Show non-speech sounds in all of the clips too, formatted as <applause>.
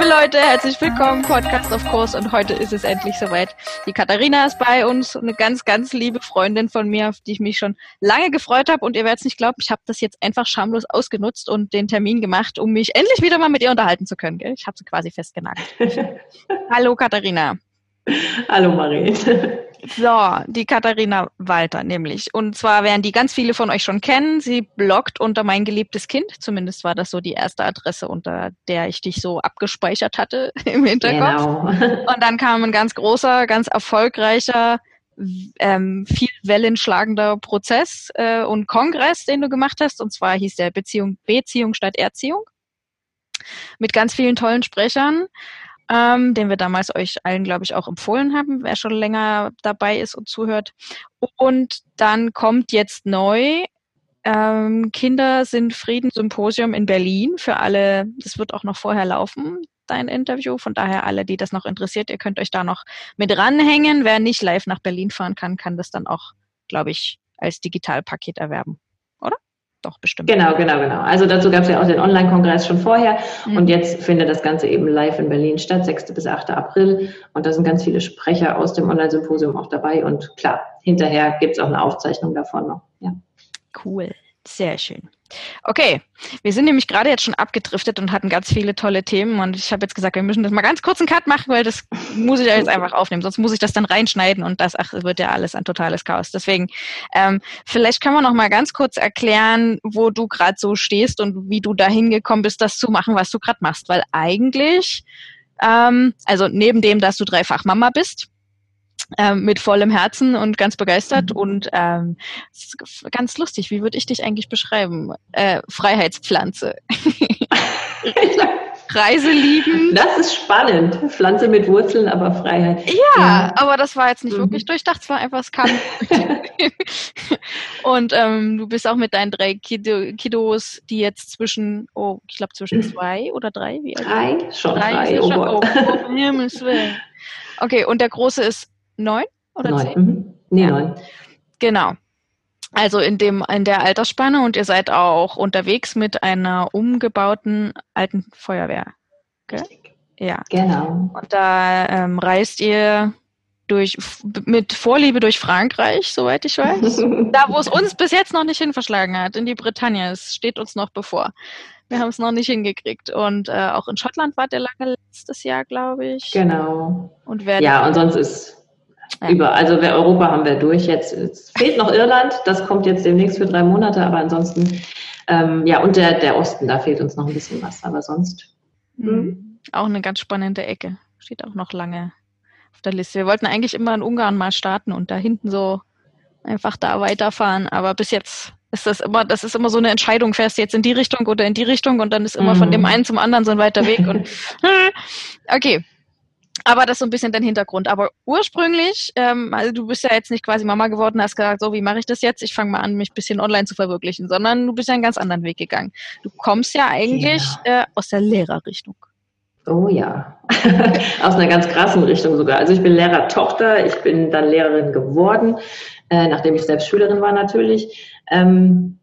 liebe Leute, herzlich willkommen, Podcast of Course. Und heute ist es endlich soweit. Die Katharina ist bei uns, eine ganz, ganz liebe Freundin von mir, auf die ich mich schon lange gefreut habe. Und ihr werdet es nicht glauben, ich habe das jetzt einfach schamlos ausgenutzt und den Termin gemacht, um mich endlich wieder mal mit ihr unterhalten zu können. Gell? Ich habe sie quasi festgenagelt. <laughs> Hallo Katharina. Hallo Marie. So, die Katharina Walter nämlich. Und zwar werden die ganz viele von euch schon kennen. Sie bloggt unter mein geliebtes Kind. Zumindest war das so die erste Adresse, unter der ich dich so abgespeichert hatte <laughs> im Hinterkopf. Genau. <laughs> Und dann kam ein ganz großer, ganz erfolgreicher, ähm, viel wellenschlagender Prozess äh, und Kongress, den du gemacht hast. Und zwar hieß der Beziehung Beziehung statt Erziehung. Mit ganz vielen tollen Sprechern ähm, den wir damals euch allen, glaube ich, auch empfohlen haben, wer schon länger dabei ist und zuhört. Und dann kommt jetzt neu ähm, Kinder sind Friedenssymposium in Berlin für alle. Das wird auch noch vorher laufen, dein Interview. Von daher alle, die das noch interessiert, ihr könnt euch da noch mit ranhängen. Wer nicht live nach Berlin fahren kann, kann das dann auch, glaube ich, als Digitalpaket erwerben doch bestimmt. Genau, genau, genau. Also dazu gab es ja auch den Online-Kongress schon vorher mhm. und jetzt findet das Ganze eben live in Berlin statt, 6. bis 8. April und da sind ganz viele Sprecher aus dem Online-Symposium auch dabei und klar, hinterher gibt es auch eine Aufzeichnung davon noch. Ja. Cool, sehr schön. Okay, wir sind nämlich gerade jetzt schon abgedriftet und hatten ganz viele tolle Themen und ich habe jetzt gesagt, wir müssen das mal ganz kurz einen Cut machen, weil das muss ich ja jetzt <laughs> einfach aufnehmen, sonst muss ich das dann reinschneiden und das ach, wird ja alles ein totales Chaos. Deswegen, ähm, vielleicht können wir noch mal ganz kurz erklären, wo du gerade so stehst und wie du dahin gekommen bist, das zu machen, was du gerade machst, weil eigentlich, ähm, also neben dem, dass du dreifach Mama bist, ähm, mit vollem Herzen und ganz begeistert mhm. und ähm, ganz lustig. Wie würde ich dich eigentlich beschreiben? Äh, Freiheitspflanze. <laughs> Reise lieben. Das ist spannend. Pflanze mit Wurzeln, aber Freiheit. Ja, ja. aber das war jetzt nicht mhm. wirklich durchdacht, es war einfach, es kam. <laughs> <laughs> und ähm, du bist auch mit deinen drei Kiddo, Kiddos, die jetzt zwischen, oh, ich glaube zwischen zwei oder drei, wie alt? Drei, schon drei. drei oh, schon, oh, oh, Himmels Willen. Okay, und der große ist neun oder neun. zehn? Mhm. Nee, ja. neun. Genau. Also in dem in der Altersspanne und ihr seid auch unterwegs mit einer umgebauten alten Feuerwehr. Gell? Ja. Genau. Und da ähm, reist ihr durch mit Vorliebe durch Frankreich, soweit ich weiß. <laughs> da, wo es uns bis jetzt noch nicht hin verschlagen hat, in die Bretagne. Es steht uns noch bevor. Wir haben es noch nicht hingekriegt. Und äh, auch in Schottland war der lange letztes Jahr, glaube ich. Genau. Und wer ja, und sonst ist ja. Über, also Europa haben wir durch jetzt. Es fehlt noch Irland, das kommt jetzt demnächst für drei Monate, aber ansonsten, ähm, ja, und der, der Osten, da fehlt uns noch ein bisschen was, aber sonst. Mhm. Auch eine ganz spannende Ecke. Steht auch noch lange auf der Liste. Wir wollten eigentlich immer in Ungarn mal starten und da hinten so einfach da weiterfahren, aber bis jetzt ist das immer, das ist immer so eine Entscheidung, fährst du jetzt in die Richtung oder in die Richtung und dann ist immer mhm. von dem einen zum anderen so ein weiter Weg und <laughs> <laughs> okay, aber das ist so ein bisschen dein Hintergrund. Aber ursprünglich, ähm, also du bist ja jetzt nicht quasi Mama geworden, hast gesagt, so wie mache ich das jetzt? Ich fange mal an, mich ein bisschen online zu verwirklichen, sondern du bist ja einen ganz anderen Weg gegangen. Du kommst ja eigentlich ja. Äh, aus der Lehrerrichtung. Oh ja, <laughs> aus einer ganz krassen Richtung sogar. Also ich bin Lehrertochter, ich bin dann Lehrerin geworden, äh, nachdem ich selbst Schülerin war natürlich. Ähm,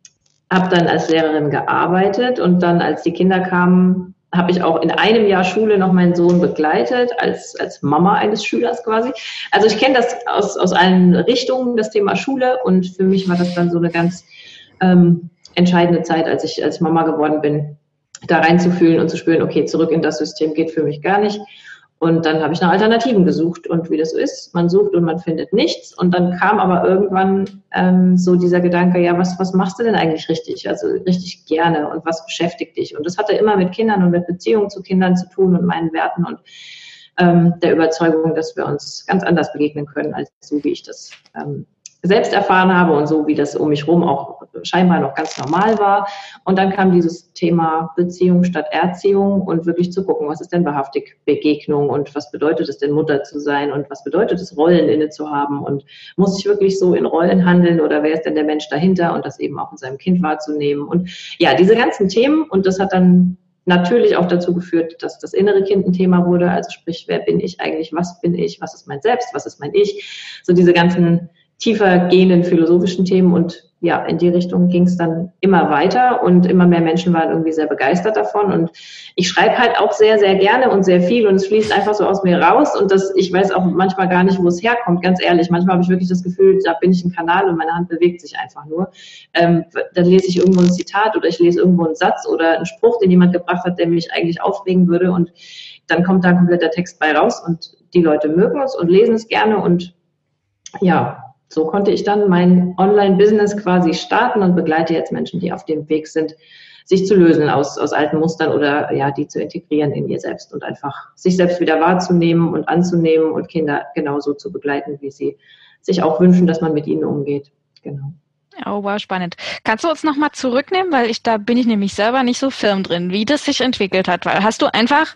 habe dann als Lehrerin gearbeitet und dann, als die Kinder kamen, habe ich auch in einem Jahr Schule noch meinen Sohn begleitet, als, als Mama eines Schülers quasi. Also ich kenne das aus, aus allen Richtungen, das Thema Schule. Und für mich war das dann so eine ganz ähm, entscheidende Zeit, als ich als Mama geworden bin, da reinzufühlen und zu spüren, okay, zurück in das System geht für mich gar nicht. Und dann habe ich nach Alternativen gesucht und wie das so ist, man sucht und man findet nichts. Und dann kam aber irgendwann ähm, so dieser Gedanke, ja, was, was machst du denn eigentlich richtig? Also richtig gerne und was beschäftigt dich? Und das hatte immer mit Kindern und mit Beziehungen zu Kindern zu tun und meinen Werten und ähm, der Überzeugung, dass wir uns ganz anders begegnen können, als so wie ich das ähm, selbst erfahren habe und so wie das um mich rum auch scheinbar noch ganz normal war. Und dann kam dieses Thema Beziehung statt Erziehung und wirklich zu gucken, was ist denn wahrhaftig Begegnung und was bedeutet es denn Mutter zu sein und was bedeutet es Rollen inne zu haben und muss ich wirklich so in Rollen handeln oder wer ist denn der Mensch dahinter und das eben auch in seinem Kind wahrzunehmen und ja, diese ganzen Themen und das hat dann natürlich auch dazu geführt, dass das innere Kind ein Thema wurde. Also sprich, wer bin ich eigentlich? Was bin ich? Was ist mein Selbst? Was ist mein Ich? So diese ganzen tiefer gehenden philosophischen Themen und ja, in die Richtung ging es dann immer weiter und immer mehr Menschen waren irgendwie sehr begeistert davon. Und ich schreibe halt auch sehr, sehr gerne und sehr viel und es fließt einfach so aus mir raus. Und das, ich weiß auch manchmal gar nicht, wo es herkommt, ganz ehrlich. Manchmal habe ich wirklich das Gefühl, da bin ich ein Kanal und meine Hand bewegt sich einfach nur. Ähm, dann lese ich irgendwo ein Zitat oder ich lese irgendwo einen Satz oder einen Spruch, den jemand gebracht hat, der mich eigentlich aufregen würde. Und dann kommt da ein kompletter Text bei raus und die Leute mögen es und lesen es gerne und ja, so konnte ich dann mein Online-Business quasi starten und begleite jetzt Menschen, die auf dem Weg sind, sich zu lösen aus, aus alten Mustern oder ja, die zu integrieren in ihr selbst und einfach sich selbst wieder wahrzunehmen und anzunehmen und Kinder genauso zu begleiten, wie sie sich auch wünschen, dass man mit ihnen umgeht. Genau. Oh, wow, spannend. Kannst du uns nochmal zurücknehmen, weil ich da bin ich nämlich selber nicht so firm drin, wie das sich entwickelt hat, weil hast du einfach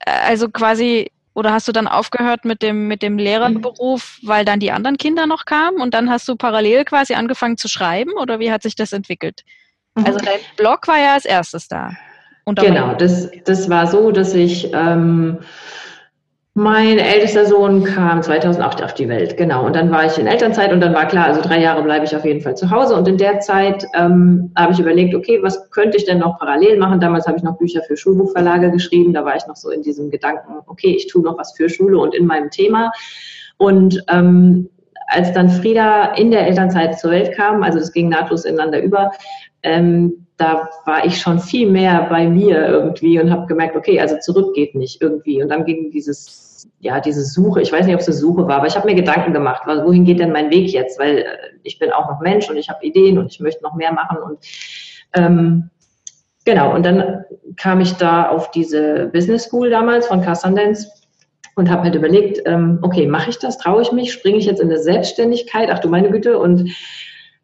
äh, also quasi oder hast du dann aufgehört mit dem, mit dem Lehrerberuf, weil dann die anderen Kinder noch kamen und dann hast du parallel quasi angefangen zu schreiben oder wie hat sich das entwickelt? Mhm. Also dein Blog war ja als erstes da. Genau, das, das war so, dass ich ähm, mein ältester Sohn kam 2008 auf die Welt, genau. Und dann war ich in Elternzeit und dann war klar, also drei Jahre bleibe ich auf jeden Fall zu Hause. Und in der Zeit ähm, habe ich überlegt, okay, was könnte ich denn noch parallel machen? Damals habe ich noch Bücher für Schulbuchverlage geschrieben. Da war ich noch so in diesem Gedanken, okay, ich tue noch was für Schule und in meinem Thema. Und ähm, als dann Frieda in der Elternzeit zur Welt kam, also das ging nahtlos ineinander über, ähm, da war ich schon viel mehr bei mir irgendwie und habe gemerkt, okay, also zurück geht nicht irgendwie. Und dann ging dieses, ja, diese Suche, ich weiß nicht, ob es eine Suche war, aber ich habe mir Gedanken gemacht, wohin geht denn mein Weg jetzt? Weil äh, ich bin auch noch Mensch und ich habe Ideen und ich möchte noch mehr machen. Und ähm, genau, und dann kam ich da auf diese Business School damals von Car Sundance und habe halt überlegt, ähm, okay, mache ich das, traue ich mich, springe ich jetzt in eine Selbstständigkeit, ach du meine Güte, und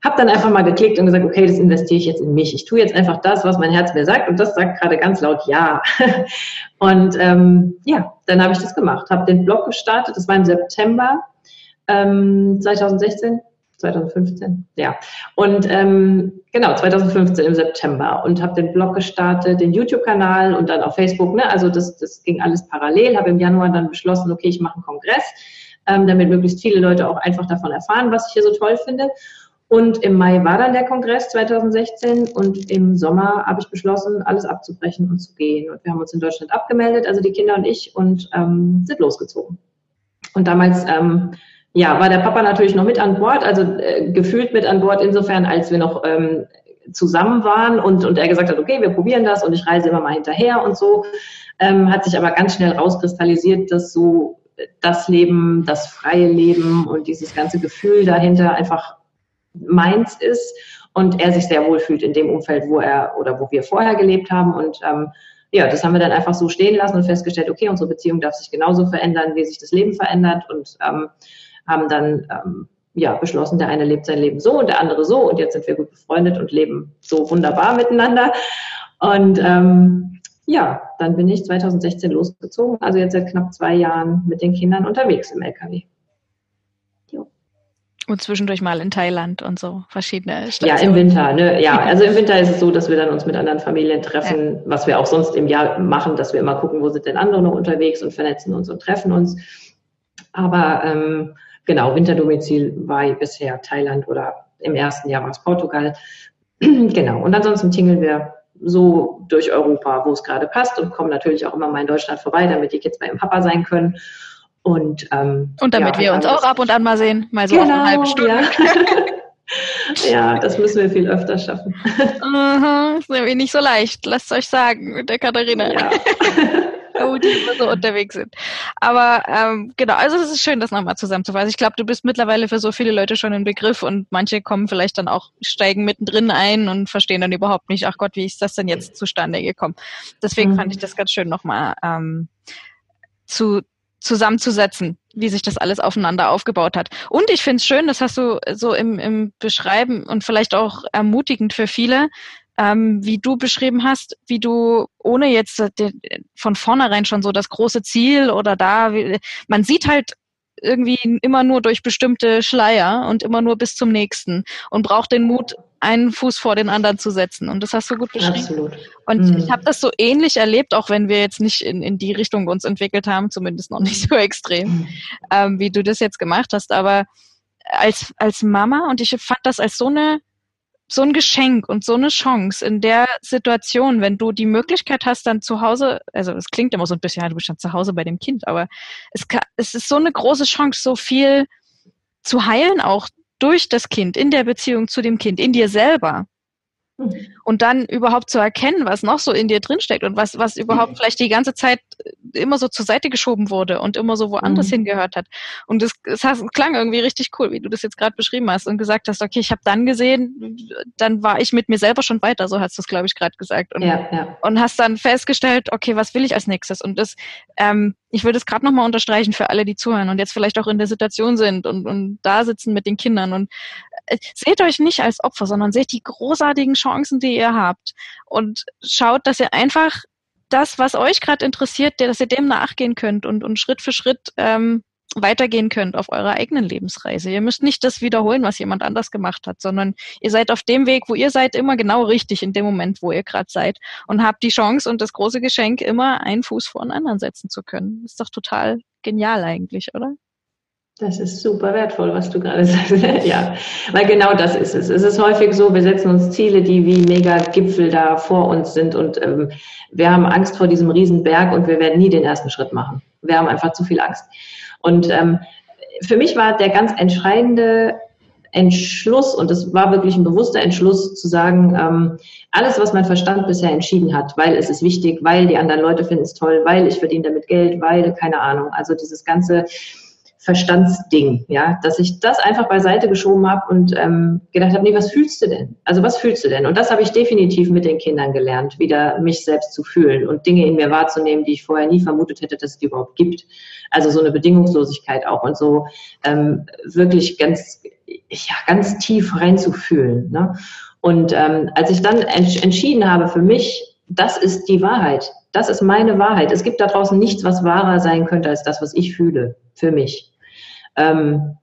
habe dann einfach mal geklickt und gesagt, okay, das investiere ich jetzt in mich. Ich tue jetzt einfach das, was mein Herz mir sagt und das sagt gerade ganz laut Ja. <laughs> und ähm, ja, dann habe ich das gemacht, habe den Blog gestartet, das war im September ähm, 2016, 2015, ja. Und ähm, genau, 2015 im September und habe den Blog gestartet, den YouTube-Kanal und dann auf Facebook. Ne? Also das, das ging alles parallel. Habe im Januar dann beschlossen, okay, ich mache einen Kongress, ähm, damit möglichst viele Leute auch einfach davon erfahren, was ich hier so toll finde. Und im Mai war dann der Kongress 2016 und im Sommer habe ich beschlossen, alles abzubrechen und zu gehen. Und wir haben uns in Deutschland abgemeldet, also die Kinder und ich, und ähm, sind losgezogen. Und damals ähm, ja, war der Papa natürlich noch mit an Bord, also äh, gefühlt mit an Bord, insofern, als wir noch ähm, zusammen waren und, und er gesagt hat, okay, wir probieren das und ich reise immer mal hinterher und so. Ähm, hat sich aber ganz schnell rauskristallisiert, dass so das Leben, das freie Leben und dieses ganze Gefühl dahinter einfach meins ist und er sich sehr wohl fühlt in dem Umfeld, wo er oder wo wir vorher gelebt haben. Und ähm, ja, das haben wir dann einfach so stehen lassen und festgestellt, okay, unsere Beziehung darf sich genauso verändern, wie sich das Leben verändert und ähm, haben dann ähm, ja beschlossen, der eine lebt sein Leben so und der andere so und jetzt sind wir gut befreundet und leben so wunderbar miteinander. Und ähm, ja, dann bin ich 2016 losgezogen, also jetzt seit knapp zwei Jahren mit den Kindern unterwegs im LKW. Und zwischendurch mal in Thailand und so verschiedene Stationen. Ja, im Winter, ne? Ja, also im Winter ist es so, dass wir dann uns mit anderen Familien treffen, ja. was wir auch sonst im Jahr machen, dass wir immer gucken, wo sind denn andere noch unterwegs und vernetzen uns und treffen uns. Aber ähm, genau, Winterdomizil war bisher Thailand oder im ersten Jahr war es Portugal. <clears throat> genau. Und ansonsten tingeln wir so durch Europa, wo es gerade passt und kommen natürlich auch immer mal in Deutschland vorbei, damit die Kids bei ihrem Papa sein können. Und, ähm, und damit ja, wir uns auch ab und an mal sehen, mal so genau, auf eine halbe Stunde. Ja. <laughs> ja, das müssen wir viel öfter schaffen. Uh ist nämlich nicht so leicht, lasst euch sagen, mit der Katharina. Ja. <laughs> oh, die immer so unterwegs sind. Aber ähm, genau, also es ist schön, das nochmal zusammenzufassen. Ich glaube, du bist mittlerweile für so viele Leute schon ein Begriff und manche kommen vielleicht dann auch, steigen mittendrin ein und verstehen dann überhaupt nicht, ach Gott, wie ist das denn jetzt zustande gekommen? Deswegen mhm. fand ich das ganz schön nochmal ähm, zu, zusammenzusetzen, wie sich das alles aufeinander aufgebaut hat. Und ich finde es schön, das hast du so im, im Beschreiben und vielleicht auch ermutigend für viele, ähm, wie du beschrieben hast, wie du ohne jetzt von vornherein schon so das große Ziel oder da, man sieht halt irgendwie immer nur durch bestimmte Schleier und immer nur bis zum nächsten und braucht den Mut, einen Fuß vor den anderen zu setzen. Und das hast du gut beschrieben. Absolut. Und mhm. ich habe das so ähnlich erlebt, auch wenn wir jetzt nicht in, in die Richtung uns entwickelt haben, zumindest noch nicht so <laughs> extrem, mhm. ähm, wie du das jetzt gemacht hast. Aber als, als Mama, und ich fand das als so eine so ein Geschenk und so eine Chance in der Situation, wenn du die Möglichkeit hast, dann zu Hause, also es klingt immer so ein bisschen, ja, du bist dann zu Hause bei dem Kind, aber es, kann, es ist so eine große Chance, so viel zu heilen, auch durch das Kind, in der Beziehung zu dem Kind, in dir selber. Und dann überhaupt zu erkennen, was noch so in dir drinsteckt und was, was überhaupt mhm. vielleicht die ganze Zeit immer so zur Seite geschoben wurde und immer so woanders mhm. hingehört hat. Und es, es, es klang irgendwie richtig cool, wie du das jetzt gerade beschrieben hast und gesagt hast, okay, ich habe dann gesehen, dann war ich mit mir selber schon weiter, so hast du es, glaube ich, gerade gesagt. Und, ja, ja. und hast dann festgestellt, okay, was will ich als nächstes? Und das, ähm, ich würde es gerade nochmal unterstreichen für alle, die zuhören und jetzt vielleicht auch in der Situation sind und, und da sitzen mit den Kindern und äh, seht euch nicht als Opfer, sondern seht die großartigen Chancen, die ihr habt und schaut, dass ihr einfach das, was euch gerade interessiert, dass ihr dem nachgehen könnt und, und Schritt für Schritt ähm, weitergehen könnt auf eurer eigenen Lebensreise. Ihr müsst nicht das wiederholen, was jemand anders gemacht hat, sondern ihr seid auf dem Weg, wo ihr seid, immer genau richtig in dem Moment, wo ihr gerade seid und habt die Chance und das große Geschenk, immer einen Fuß vor den anderen setzen zu können. Ist doch total genial eigentlich, oder? Das ist super wertvoll, was du gerade <laughs> sagst. ja, weil genau das ist es. Es ist häufig so, wir setzen uns Ziele, die wie mega Gipfel da vor uns sind und ähm, wir haben Angst vor diesem Riesenberg und wir werden nie den ersten Schritt machen. Wir haben einfach zu viel Angst. Und ähm, für mich war der ganz entscheidende Entschluss, und das war wirklich ein bewusster Entschluss, zu sagen, ähm, alles, was mein Verstand bisher entschieden hat, weil es ist wichtig, weil die anderen Leute finden es toll, weil ich verdiene damit Geld, weil, keine Ahnung, also dieses ganze Verstandsding, ja, dass ich das einfach beiseite geschoben habe und ähm, gedacht habe, nee, was fühlst du denn? Also was fühlst du denn? Und das habe ich definitiv mit den Kindern gelernt, wieder mich selbst zu fühlen und Dinge in mir wahrzunehmen, die ich vorher nie vermutet hätte, dass es die überhaupt gibt. Also so eine Bedingungslosigkeit auch und so ähm, wirklich ganz, ja, ganz tief reinzufühlen. Ne? Und ähm, als ich dann ents entschieden habe für mich, das ist die Wahrheit, das ist meine Wahrheit. Es gibt da draußen nichts, was wahrer sein könnte als das, was ich fühle für mich ähm,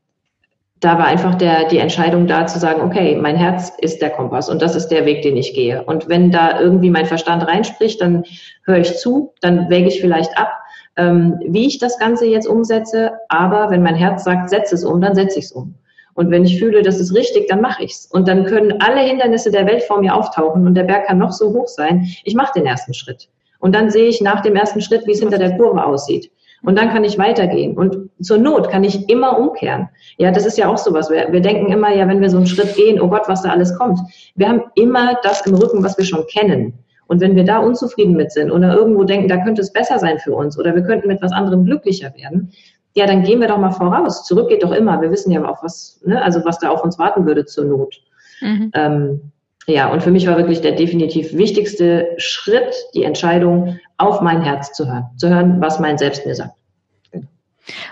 da war einfach der, die Entscheidung da zu sagen, okay, mein Herz ist der Kompass und das ist der Weg, den ich gehe. Und wenn da irgendwie mein Verstand reinspricht, dann höre ich zu, dann wäge ich vielleicht ab, ähm, wie ich das Ganze jetzt umsetze. Aber wenn mein Herz sagt, setze es um, dann setze ich es um. Und wenn ich fühle, das ist richtig, dann mache ich's. Und dann können alle Hindernisse der Welt vor mir auftauchen und der Berg kann noch so hoch sein. Ich mache den ersten Schritt. Und dann sehe ich nach dem ersten Schritt, wie es hinter der Kurve aussieht. Und dann kann ich weitergehen. Und zur Not kann ich immer umkehren. Ja, das ist ja auch sowas. Wir, wir denken immer, ja, wenn wir so einen Schritt gehen, oh Gott, was da alles kommt. Wir haben immer das im Rücken, was wir schon kennen. Und wenn wir da unzufrieden mit sind oder irgendwo denken, da könnte es besser sein für uns oder wir könnten mit was anderem glücklicher werden, ja, dann gehen wir doch mal voraus. Zurück geht doch immer. Wir wissen ja auch, was, ne, also was da auf uns warten würde zur Not. Mhm. Ähm, ja, und für mich war wirklich der definitiv wichtigste Schritt die Entscheidung, auf mein Herz zu hören, zu hören, was mein Selbst mir sagt.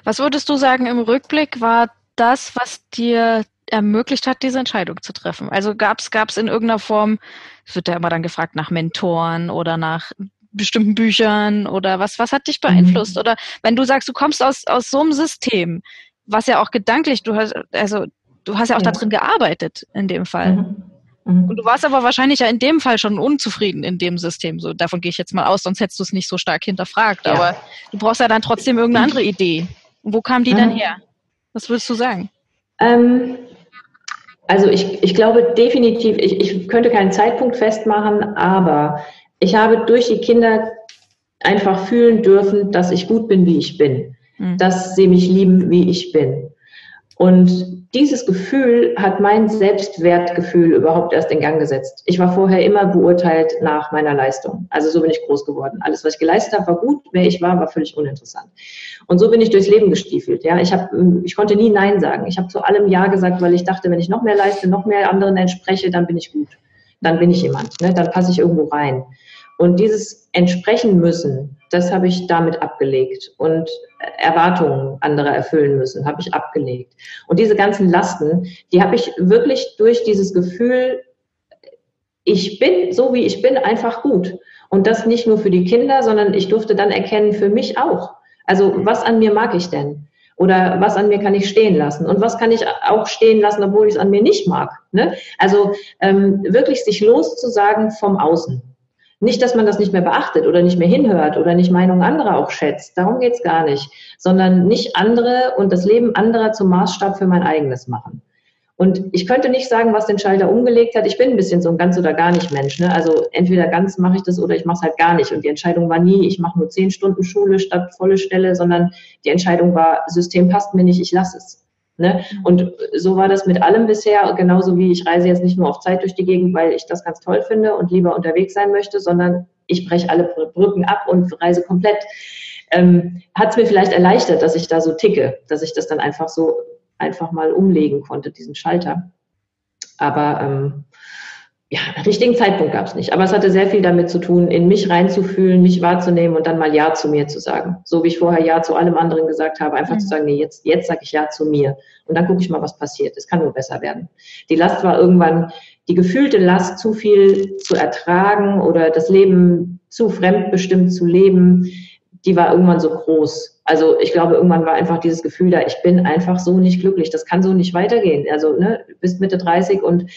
Was würdest du sagen im Rückblick war das, was dir ermöglicht hat, diese Entscheidung zu treffen? Also gab es in irgendeiner Form, es wird ja immer dann gefragt nach Mentoren oder nach bestimmten Büchern oder was, was hat dich beeinflusst? Mhm. Oder wenn du sagst, du kommst aus, aus so einem System, was ja auch gedanklich, du hast, also du hast ja auch ja. da drin gearbeitet in dem Fall. Mhm. Mhm. Und du warst aber wahrscheinlich ja in dem Fall schon unzufrieden in dem System. So, davon gehe ich jetzt mal aus, sonst hättest du es nicht so stark hinterfragt. Ja. Aber du brauchst ja dann trotzdem irgendeine andere Idee. Und wo kam die mhm. dann her? Was würdest du sagen? Ähm, also ich, ich glaube definitiv, ich, ich könnte keinen Zeitpunkt festmachen, aber ich habe durch die Kinder einfach fühlen dürfen, dass ich gut bin, wie ich bin. Mhm. Dass sie mich lieben, wie ich bin. Und dieses Gefühl hat mein Selbstwertgefühl überhaupt erst in Gang gesetzt. Ich war vorher immer beurteilt nach meiner Leistung. Also so bin ich groß geworden. Alles, was ich geleistet habe, war gut. Wer ich war, war völlig uninteressant. Und so bin ich durchs Leben gestiefelt. Ja, ich habe, ich konnte nie Nein sagen. Ich habe zu allem Ja gesagt, weil ich dachte, wenn ich noch mehr leiste, noch mehr anderen entspreche, dann bin ich gut. Dann bin ich jemand. Ne? Dann passe ich irgendwo rein. Und dieses entsprechen müssen, das habe ich damit abgelegt. Und Erwartungen anderer erfüllen müssen, habe ich abgelegt. Und diese ganzen Lasten, die habe ich wirklich durch dieses Gefühl, ich bin so wie ich bin einfach gut. Und das nicht nur für die Kinder, sondern ich durfte dann erkennen, für mich auch. Also was an mir mag ich denn? Oder was an mir kann ich stehen lassen? Und was kann ich auch stehen lassen, obwohl ich es an mir nicht mag? Ne? Also ähm, wirklich sich loszusagen vom Außen. Nicht, dass man das nicht mehr beachtet oder nicht mehr hinhört oder nicht Meinungen anderer auch schätzt. Darum geht's gar nicht. Sondern nicht andere und das Leben anderer zum Maßstab für mein eigenes machen. Und ich könnte nicht sagen, was den Schalter umgelegt hat. Ich bin ein bisschen so ein ganz oder gar nicht Mensch. Ne? Also entweder ganz mache ich das oder ich mache es halt gar nicht. Und die Entscheidung war nie, ich mache nur zehn Stunden Schule statt volle Stelle, sondern die Entscheidung war, System passt mir nicht, ich lasse es. Ne? Und so war das mit allem bisher, genauso wie ich reise jetzt nicht nur auf Zeit durch die Gegend, weil ich das ganz toll finde und lieber unterwegs sein möchte, sondern ich breche alle Brücken ab und reise komplett. Ähm, hat es mir vielleicht erleichtert, dass ich da so ticke, dass ich das dann einfach so einfach mal umlegen konnte, diesen Schalter. Aber ähm, ja, richtigen Zeitpunkt gab es nicht. Aber es hatte sehr viel damit zu tun, in mich reinzufühlen, mich wahrzunehmen und dann mal Ja zu mir zu sagen. So wie ich vorher Ja zu allem anderen gesagt habe, einfach mhm. zu sagen, nee, jetzt, jetzt sage ich Ja zu mir. Und dann gucke ich mal, was passiert. Es kann nur besser werden. Die Last war irgendwann, die gefühlte Last, zu viel zu ertragen oder das Leben zu fremdbestimmt zu leben, die war irgendwann so groß. Also ich glaube, irgendwann war einfach dieses Gefühl da, ich bin einfach so nicht glücklich, das kann so nicht weitergehen. Also ne, du bist Mitte 30 und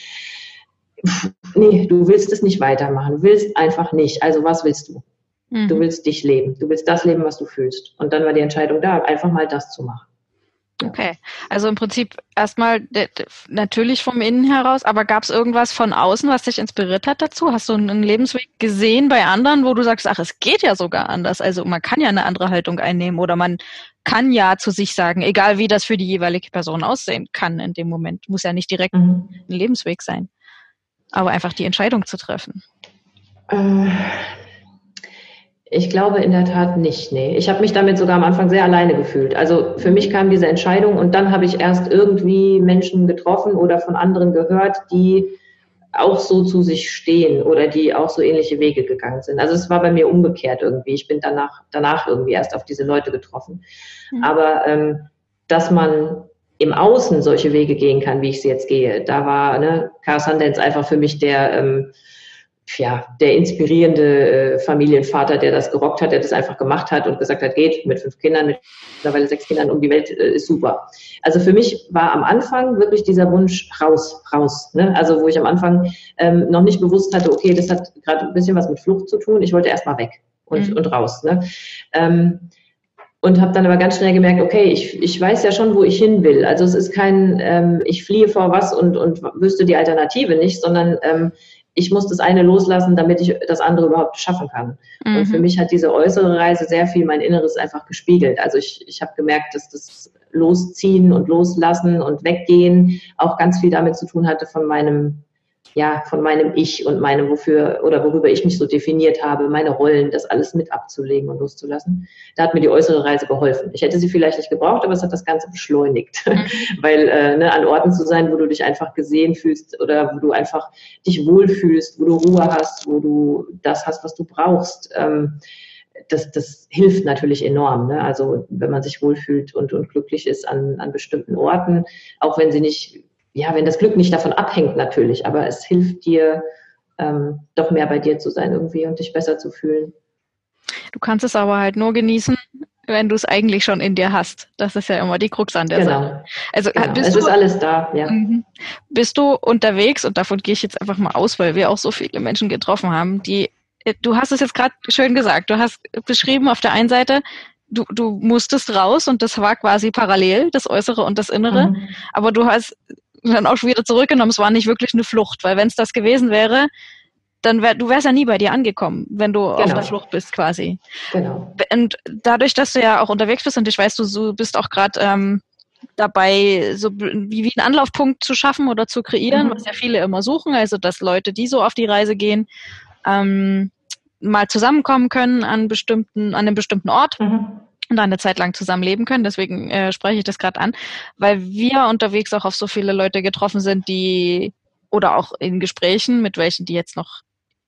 pff, nee, du willst es nicht weitermachen, du willst einfach nicht. Also was willst du? Mhm. Du willst dich leben, du willst das leben, was du fühlst. Und dann war die Entscheidung da, einfach mal das zu machen. Okay, also im Prinzip erstmal natürlich vom Innen heraus, aber gab es irgendwas von außen, was dich inspiriert hat dazu? Hast du einen Lebensweg gesehen bei anderen, wo du sagst, ach, es geht ja sogar anders. Also man kann ja eine andere Haltung einnehmen oder man kann ja zu sich sagen, egal wie das für die jeweilige Person aussehen kann in dem Moment. Muss ja nicht direkt mhm. ein Lebensweg sein, aber einfach die Entscheidung zu treffen. Äh, ich glaube in der Tat nicht, nee. Ich habe mich damit sogar am Anfang sehr alleine gefühlt. Also für mich kam diese Entscheidung und dann habe ich erst irgendwie Menschen getroffen oder von anderen gehört, die auch so zu sich stehen oder die auch so ähnliche Wege gegangen sind. Also es war bei mir umgekehrt irgendwie. Ich bin danach, danach irgendwie erst auf diese Leute getroffen. Mhm. Aber ähm, dass man im Außen solche Wege gehen kann, wie ich sie jetzt gehe, da war ne, Carl Sundance einfach für mich der ähm, ja, der inspirierende äh, Familienvater, der das gerockt hat, der das einfach gemacht hat und gesagt hat, geht mit fünf Kindern, mittlerweile sechs Kindern um die Welt, äh, ist super. Also für mich war am Anfang wirklich dieser Wunsch raus, raus. Ne? Also wo ich am Anfang ähm, noch nicht bewusst hatte, okay, das hat gerade ein bisschen was mit Flucht zu tun. Ich wollte erstmal weg und, mhm. und raus. Ne? Ähm, und habe dann aber ganz schnell gemerkt, okay, ich, ich weiß ja schon, wo ich hin will. Also es ist kein, ähm, ich fliehe vor was und, und wüsste die Alternative nicht, sondern ähm, ich muss das eine loslassen, damit ich das andere überhaupt schaffen kann. Mhm. Und für mhm. mich hat diese äußere Reise sehr viel mein Inneres einfach gespiegelt. Also ich, ich habe gemerkt, dass das Losziehen und Loslassen und Weggehen auch ganz viel damit zu tun hatte von meinem ja, von meinem Ich und meinem, wofür oder worüber ich mich so definiert habe, meine Rollen, das alles mit abzulegen und loszulassen. Da hat mir die äußere Reise geholfen. Ich hätte sie vielleicht nicht gebraucht, aber es hat das Ganze beschleunigt. Mhm. <laughs> Weil äh, ne, an Orten zu sein, wo du dich einfach gesehen fühlst oder wo du einfach dich wohlfühlst, wo du Ruhe hast, wo du das hast, was du brauchst. Ähm, das, das hilft natürlich enorm. Ne? Also wenn man sich wohlfühlt und, und glücklich ist an, an bestimmten Orten, auch wenn sie nicht ja, wenn das Glück nicht davon abhängt natürlich, aber es hilft dir, ähm, doch mehr bei dir zu sein irgendwie und dich besser zu fühlen. Du kannst es aber halt nur genießen, wenn du es eigentlich schon in dir hast. Das ist ja immer die Krux an der genau. Sache. Also genau. bist es du, ist alles da, ja. Mhm. Bist du unterwegs und davon gehe ich jetzt einfach mal aus, weil wir auch so viele Menschen getroffen haben, die du hast es jetzt gerade schön gesagt. Du hast beschrieben auf der einen Seite, du, du musstest raus und das war quasi parallel, das Äußere und das Innere. Mhm. Aber du hast dann auch schon wieder zurückgenommen. Es war nicht wirklich eine Flucht, weil wenn es das gewesen wäre, dann wär, du wärst ja nie bei dir angekommen, wenn du genau. auf der Flucht bist quasi. Genau. Und dadurch, dass du ja auch unterwegs bist und ich weiß, du, du bist auch gerade ähm, dabei, so wie, wie einen Anlaufpunkt zu schaffen oder zu kreieren, mhm. was ja viele immer suchen, also dass Leute, die so auf die Reise gehen, ähm, mal zusammenkommen können an bestimmten, an einem bestimmten Ort. Mhm und eine Zeit lang zusammenleben können. Deswegen äh, spreche ich das gerade an, weil wir unterwegs auch auf so viele Leute getroffen sind, die oder auch in Gesprächen mit welchen, die jetzt noch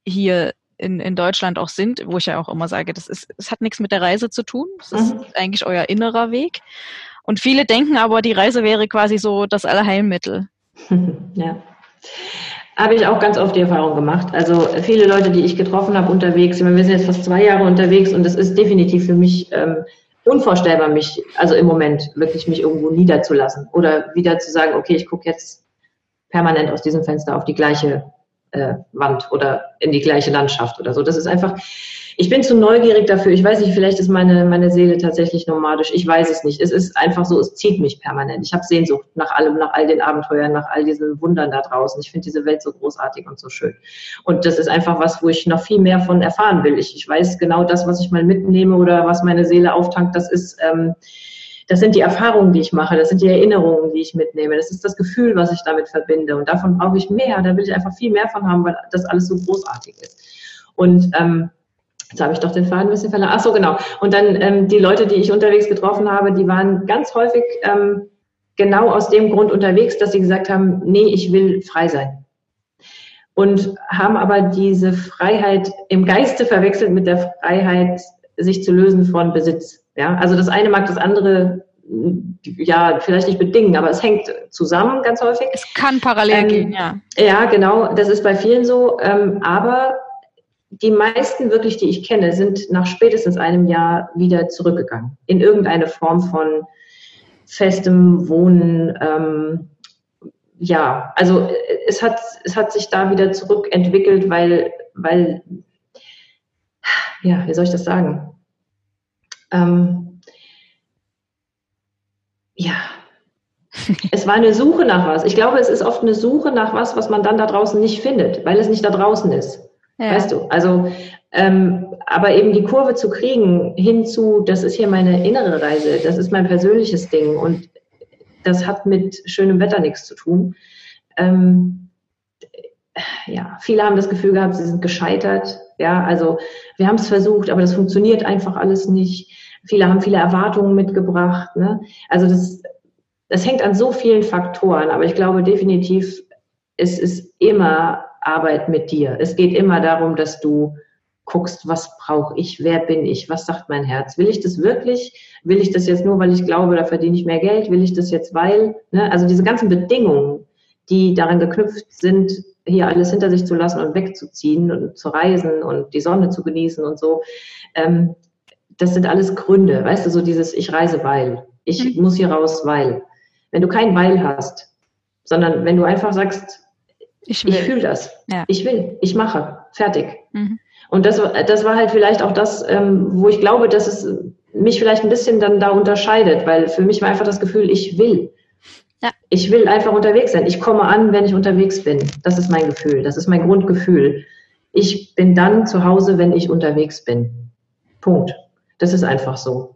hier in, in Deutschland auch sind, wo ich ja auch immer sage, das ist, es hat nichts mit der Reise zu tun. Es ist mhm. eigentlich euer innerer Weg. Und viele denken aber, die Reise wäre quasi so das Allerheilmittel. <laughs> Ja. Habe ich auch ganz oft die Erfahrung gemacht. Also viele Leute, die ich getroffen habe unterwegs, wir sind jetzt fast zwei Jahre unterwegs und das ist definitiv für mich ähm, unvorstellbar, mich, also im Moment wirklich mich irgendwo niederzulassen oder wieder zu sagen, okay, ich gucke jetzt permanent aus diesem Fenster auf die gleiche äh, Wand oder in die gleiche Landschaft oder so. Das ist einfach, ich bin zu neugierig dafür. Ich weiß nicht, vielleicht ist meine, meine Seele tatsächlich nomadisch. Ich weiß es nicht. Es ist einfach so, es zieht mich permanent. Ich habe Sehnsucht nach allem, nach all den Abenteuern, nach all diesen Wundern da draußen. Ich finde diese Welt so großartig und so schön. Und das ist einfach was, wo ich noch viel mehr von erfahren will. Ich, ich weiß genau das, was ich mal mitnehme oder was meine Seele auftankt, das ist, ähm, das sind die Erfahrungen, die ich mache, das sind die Erinnerungen, die ich mitnehme, das ist das Gefühl, was ich damit verbinde. Und davon brauche ich mehr, da will ich einfach viel mehr von haben, weil das alles so großartig ist. Und ähm, Jetzt habe ich doch den Faden ein bisschen verloren. Ach so, genau. Und dann ähm, die Leute, die ich unterwegs getroffen habe, die waren ganz häufig ähm, genau aus dem Grund unterwegs, dass sie gesagt haben, nee, ich will frei sein. Und haben aber diese Freiheit im Geiste verwechselt mit der Freiheit, sich zu lösen von Besitz. Ja, also das eine mag das andere ja, vielleicht nicht bedingen, aber es hängt zusammen ganz häufig. Es kann parallel ähm, gehen, ja. Ja, genau, das ist bei vielen so. Ähm, aber die meisten wirklich, die ich kenne, sind nach spätestens einem Jahr wieder zurückgegangen. In irgendeine Form von festem Wohnen. Ähm, ja, also es hat, es hat sich da wieder zurückentwickelt, weil, weil, ja, wie soll ich das sagen? Ähm, ja, <laughs> es war eine Suche nach was. Ich glaube, es ist oft eine Suche nach was, was man dann da draußen nicht findet, weil es nicht da draußen ist. Ja. Weißt du, also, ähm, aber eben die Kurve zu kriegen hinzu, das ist hier meine innere Reise, das ist mein persönliches Ding und das hat mit schönem Wetter nichts zu tun. Ähm, ja, viele haben das Gefühl gehabt, sie sind gescheitert. Ja, also wir haben es versucht, aber das funktioniert einfach alles nicht. Viele haben viele Erwartungen mitgebracht. Ne? Also das, das hängt an so vielen Faktoren, aber ich glaube definitiv, es ist immer Arbeit mit dir. Es geht immer darum, dass du guckst, was brauche ich, wer bin ich, was sagt mein Herz. Will ich das wirklich? Will ich das jetzt nur, weil ich glaube, da verdiene ich mehr Geld? Will ich das jetzt, weil? Ne? Also diese ganzen Bedingungen, die daran geknüpft sind, hier alles hinter sich zu lassen und wegzuziehen und zu reisen und die Sonne zu genießen und so. Ähm, das sind alles Gründe, weißt du, so dieses Ich reise weil, ich mhm. muss hier raus weil. Wenn du kein Weil hast, sondern wenn du einfach sagst, ich, ich fühle das. Ja. Ich will. Ich mache. Fertig. Mhm. Und das, das war halt vielleicht auch das, ähm, wo ich glaube, dass es mich vielleicht ein bisschen dann da unterscheidet, weil für mich war einfach das Gefühl, ich will. Ja. Ich will einfach unterwegs sein. Ich komme an, wenn ich unterwegs bin. Das ist mein Gefühl. Das ist mein Grundgefühl. Ich bin dann zu Hause, wenn ich unterwegs bin. Punkt. Das ist einfach so.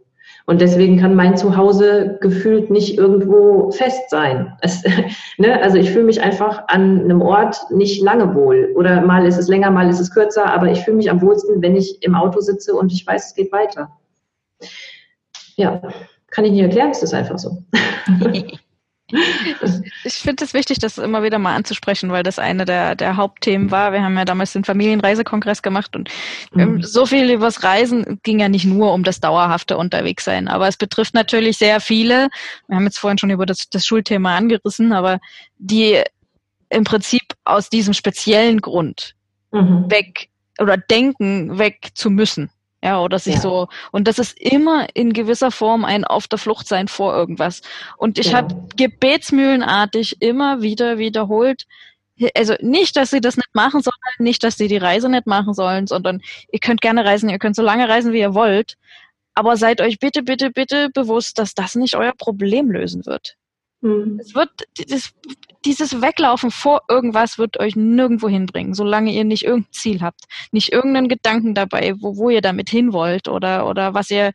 Und deswegen kann mein Zuhause gefühlt nicht irgendwo fest sein. Es, <laughs> ne? Also ich fühle mich einfach an einem Ort nicht lange wohl. Oder mal ist es länger, mal ist es kürzer, aber ich fühle mich am wohlsten, wenn ich im Auto sitze und ich weiß, es geht weiter. Ja, kann ich nicht erklären, es ist einfach so. <laughs> Ich finde es wichtig, das immer wieder mal anzusprechen, weil das eine der, der Hauptthemen war. Wir haben ja damals den Familienreisekongress gemacht und mhm. so viel übers Reisen ging ja nicht nur um das dauerhafte Unterwegssein, aber es betrifft natürlich sehr viele. Wir haben jetzt vorhin schon über das, das Schulthema angerissen, aber die im Prinzip aus diesem speziellen Grund mhm. weg oder denken, weg zu müssen. Ja, oder sich ja. so, und das ist immer in gewisser Form ein Auf der Flucht sein vor irgendwas. Und ich ja. habe gebetsmühlenartig immer wieder wiederholt, also nicht, dass sie das nicht machen sollen, nicht, dass sie die Reise nicht machen sollen, sondern ihr könnt gerne reisen, ihr könnt so lange reisen, wie ihr wollt. Aber seid euch bitte, bitte, bitte bewusst, dass das nicht euer Problem lösen wird. Mhm. Es wird, das, dieses Weglaufen vor irgendwas wird euch nirgendwo hinbringen, solange ihr nicht irgendein Ziel habt, nicht irgendeinen Gedanken dabei, wo, wo ihr damit hin wollt oder, oder was ihr,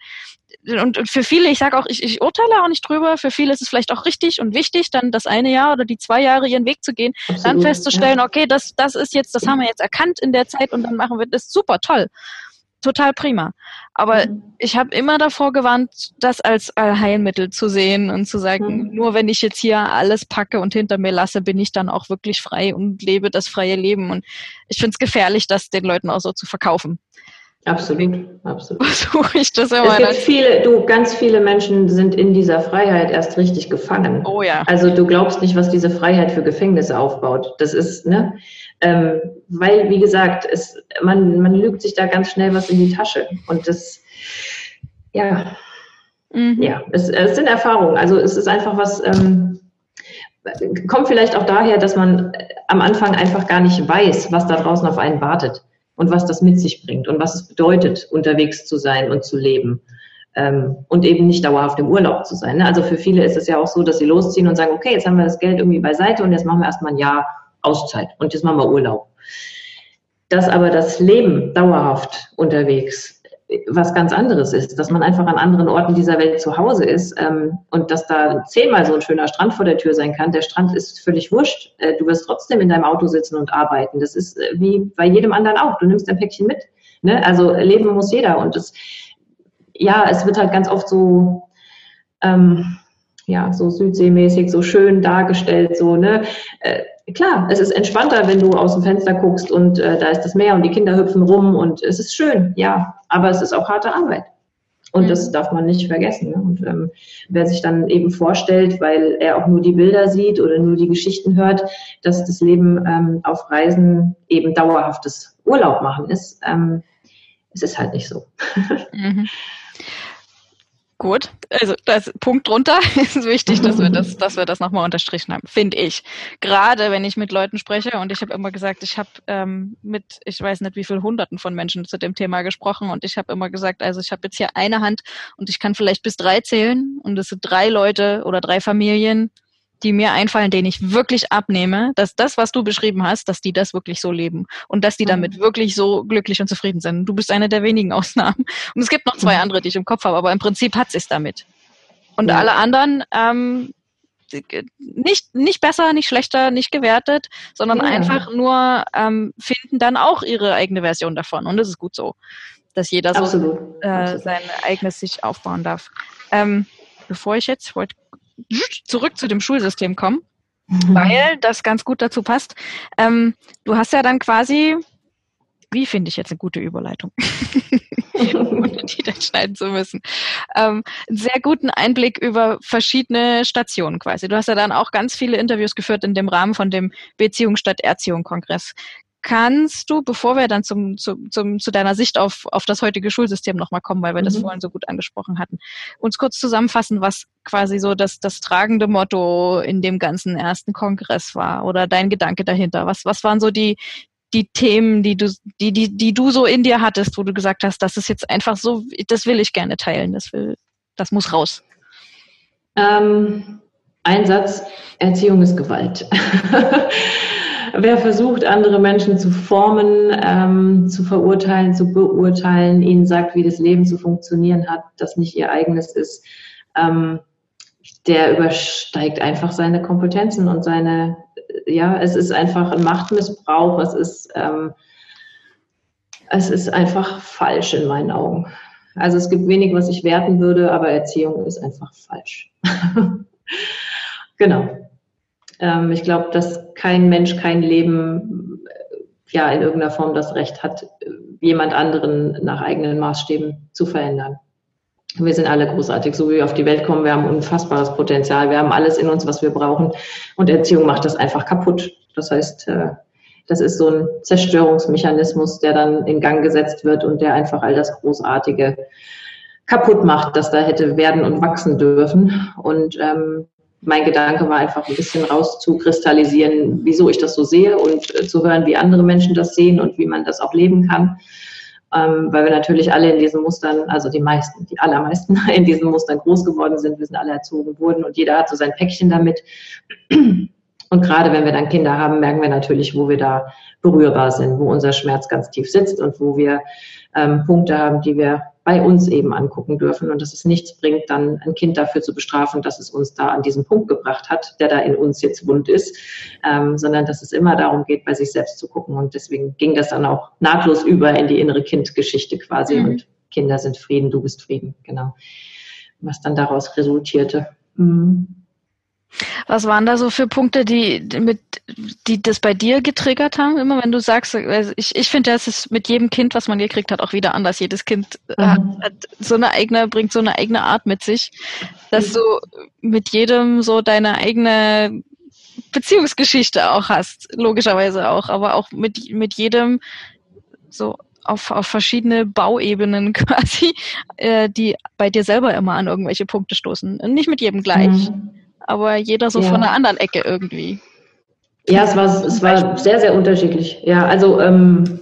und, und für viele, ich sage auch, ich, ich urteile auch nicht drüber, für viele ist es vielleicht auch richtig und wichtig, dann das eine Jahr oder die zwei Jahre ihren Weg zu gehen, Absolut, dann festzustellen, ja. okay, das, das ist jetzt, das haben wir jetzt erkannt in der Zeit und dann machen wir das super toll total prima. Aber mhm. ich habe immer davor gewarnt, das als Heilmittel zu sehen und zu sagen, mhm. nur wenn ich jetzt hier alles packe und hinter mir lasse, bin ich dann auch wirklich frei und lebe das freie Leben. Und ich finde es gefährlich, das den Leuten auch so zu verkaufen. Absolut, absolut. <laughs> Versuche ich das immer. Es gibt viele, du, ganz viele Menschen sind in dieser Freiheit erst richtig gefangen. Oh ja. Also du glaubst nicht, was diese Freiheit für Gefängnisse aufbaut. Das ist, ne? Ähm, weil, wie gesagt, es, man, man lügt sich da ganz schnell was in die Tasche. Und das, ja, mhm. ja, es, es sind Erfahrungen. Also es ist einfach was, ähm, kommt vielleicht auch daher, dass man am Anfang einfach gar nicht weiß, was da draußen auf einen wartet. und was das mit sich bringt und was es bedeutet, unterwegs zu sein und zu leben. Ähm, und eben nicht dauerhaft im Urlaub zu sein. Ne? Also für viele ist es ja auch so, dass sie losziehen und sagen, okay, jetzt haben wir das Geld irgendwie beiseite und jetzt machen wir erstmal ein Jahr Auszeit und jetzt machen wir Urlaub. Dass aber das Leben dauerhaft unterwegs was ganz anderes ist, dass man einfach an anderen Orten dieser Welt zu Hause ist ähm, und dass da zehnmal so ein schöner Strand vor der Tür sein kann. Der Strand ist völlig wurscht. Äh, du wirst trotzdem in deinem Auto sitzen und arbeiten. Das ist äh, wie bei jedem anderen auch. Du nimmst ein Päckchen mit. Ne? Also leben muss jeder und das, ja, es wird halt ganz oft so ähm, ja, so südseemäßig, so schön dargestellt, so, ne? Äh, klar, es ist entspannter, wenn du aus dem Fenster guckst und äh, da ist das Meer und die Kinder hüpfen rum und es ist schön, ja, aber es ist auch harte Arbeit. Und das darf man nicht vergessen. Ne? Und ähm, wer sich dann eben vorstellt, weil er auch nur die Bilder sieht oder nur die Geschichten hört, dass das Leben ähm, auf Reisen eben dauerhaftes Urlaub machen ist, ähm, es ist halt nicht so. Mhm. <laughs> Gut, also das Punkt drunter <laughs> ist wichtig, dass wir das, dass wir das nochmal unterstrichen haben, finde ich. Gerade wenn ich mit Leuten spreche und ich habe immer gesagt, ich habe ähm, mit, ich weiß nicht wie viel Hunderten von Menschen zu dem Thema gesprochen und ich habe immer gesagt, also ich habe jetzt hier eine Hand und ich kann vielleicht bis drei zählen und es sind drei Leute oder drei Familien, die mir einfallen, denen ich wirklich abnehme, dass das, was du beschrieben hast, dass die das wirklich so leben und dass die mhm. damit wirklich so glücklich und zufrieden sind. Du bist eine der wenigen Ausnahmen. <laughs> Und es gibt noch zwei mhm. andere, die ich im Kopf habe, aber im Prinzip hat es damit. Und ja. alle anderen ähm, nicht, nicht besser, nicht schlechter, nicht gewertet, sondern ja. einfach nur ähm, finden dann auch ihre eigene Version davon. Und das ist gut so, dass jeder so Absolut. Äh, Absolut. sein eigenes sich aufbauen darf. Ähm, bevor ich jetzt, ich wollte zurück zu dem Schulsystem kommen, mhm. weil das ganz gut dazu passt. Ähm, du hast ja dann quasi, wie finde ich jetzt eine gute Überleitung? <laughs> ohne die dann schneiden zu müssen. Ähm, einen sehr guten Einblick über verschiedene Stationen quasi. Du hast ja dann auch ganz viele Interviews geführt in dem Rahmen von dem Beziehung statt Erziehung Kongress. Kannst du, bevor wir dann zum, zum, zum, zu deiner Sicht auf, auf das heutige Schulsystem nochmal kommen, weil wir mhm. das vorhin so gut angesprochen hatten, uns kurz zusammenfassen, was quasi so das, das tragende Motto in dem ganzen ersten Kongress war oder dein Gedanke dahinter? Was, was waren so die, die Themen, die du, die, die, die du so in dir hattest, wo du gesagt hast, das ist jetzt einfach so, das will ich gerne teilen, das will, das muss raus? Ähm, ein Satz, Erziehung ist Gewalt. <laughs> wer versucht, andere Menschen zu formen, ähm, zu verurteilen, zu beurteilen, ihnen sagt, wie das Leben zu funktionieren hat, das nicht ihr eigenes ist, ähm, der übersteigt einfach seine Kompetenzen und seine, ja, es ist einfach ein Machtmissbrauch, es ist, ähm, es ist einfach falsch in meinen Augen. Also es gibt wenig, was ich werten würde, aber Erziehung ist einfach falsch. <laughs> genau. Ähm, ich glaube, dass kein Mensch, kein Leben ja in irgendeiner Form das Recht hat, jemand anderen nach eigenen Maßstäben zu verändern. Wir sind alle großartig, so wie wir auf die Welt kommen. Wir haben unfassbares Potenzial. Wir haben alles in uns, was wir brauchen. Und Erziehung macht das einfach kaputt. Das heißt, äh, das ist so ein Zerstörungsmechanismus, der dann in Gang gesetzt wird und der einfach all das Großartige kaputt macht, das da hätte werden und wachsen dürfen. Und ähm, mein Gedanke war einfach ein bisschen rauszukristallisieren, wieso ich das so sehe und äh, zu hören, wie andere Menschen das sehen und wie man das auch leben kann. Ähm, weil wir natürlich alle in diesen Mustern, also die meisten, die allermeisten <laughs> in diesen Mustern groß geworden sind. Wir sind alle erzogen worden und jeder hat so sein Päckchen damit. <clears throat> Und gerade wenn wir dann Kinder haben, merken wir natürlich, wo wir da berührbar sind, wo unser Schmerz ganz tief sitzt und wo wir ähm, Punkte haben, die wir bei uns eben angucken dürfen und dass es nichts bringt, dann ein Kind dafür zu bestrafen, dass es uns da an diesen Punkt gebracht hat, der da in uns jetzt wund ist, ähm, sondern dass es immer darum geht, bei sich selbst zu gucken. Und deswegen ging das dann auch nahtlos über in die innere Kindgeschichte quasi. Mhm. Und Kinder sind Frieden, du bist Frieden, genau. Was dann daraus resultierte. Mhm. Was waren da so für Punkte, die mit, die das bei dir getriggert haben? Immer wenn du sagst, also ich, ich finde, das ist mit jedem Kind, was man gekriegt hat, auch wieder anders. Jedes Kind mhm. hat, hat, so eine eigene, bringt so eine eigene Art mit sich, dass du mit jedem so deine eigene Beziehungsgeschichte auch hast, logischerweise auch, aber auch mit, mit jedem so auf, auf verschiedene Bauebenen <laughs> quasi, äh, die bei dir selber immer an irgendwelche Punkte stoßen. Nicht mit jedem gleich. Mhm aber jeder so ja. von einer anderen Ecke irgendwie. Ja, es war, es war sehr, sehr unterschiedlich. Ja, also ähm,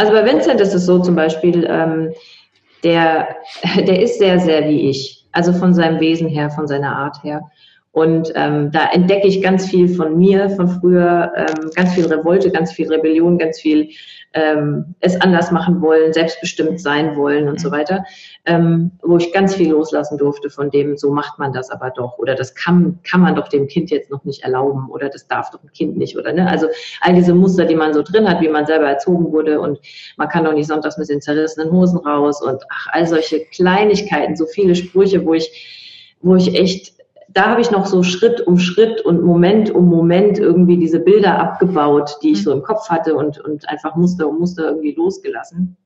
Also bei Vincent ist es so zum Beispiel, ähm, der, <laughs> der ist sehr, sehr wie ich. Also von seinem Wesen her, von seiner Art her. Und ähm, da entdecke ich ganz viel von mir, von früher, ähm, ganz viel Revolte, ganz viel Rebellion, ganz viel ähm, es anders machen wollen, selbstbestimmt sein wollen und so weiter, ähm, wo ich ganz viel loslassen durfte von dem, so macht man das aber doch oder das kann, kann man doch dem Kind jetzt noch nicht erlauben oder das darf doch ein Kind nicht oder ne? Also all diese Muster, die man so drin hat, wie man selber erzogen wurde und man kann doch nicht sonntags mit den zerrissenen Hosen raus und ach, all solche Kleinigkeiten, so viele Sprüche, wo ich, wo ich echt da habe ich noch so Schritt um Schritt und Moment um Moment irgendwie diese Bilder abgebaut, die ich so im Kopf hatte und, und einfach Muster um Muster irgendwie losgelassen.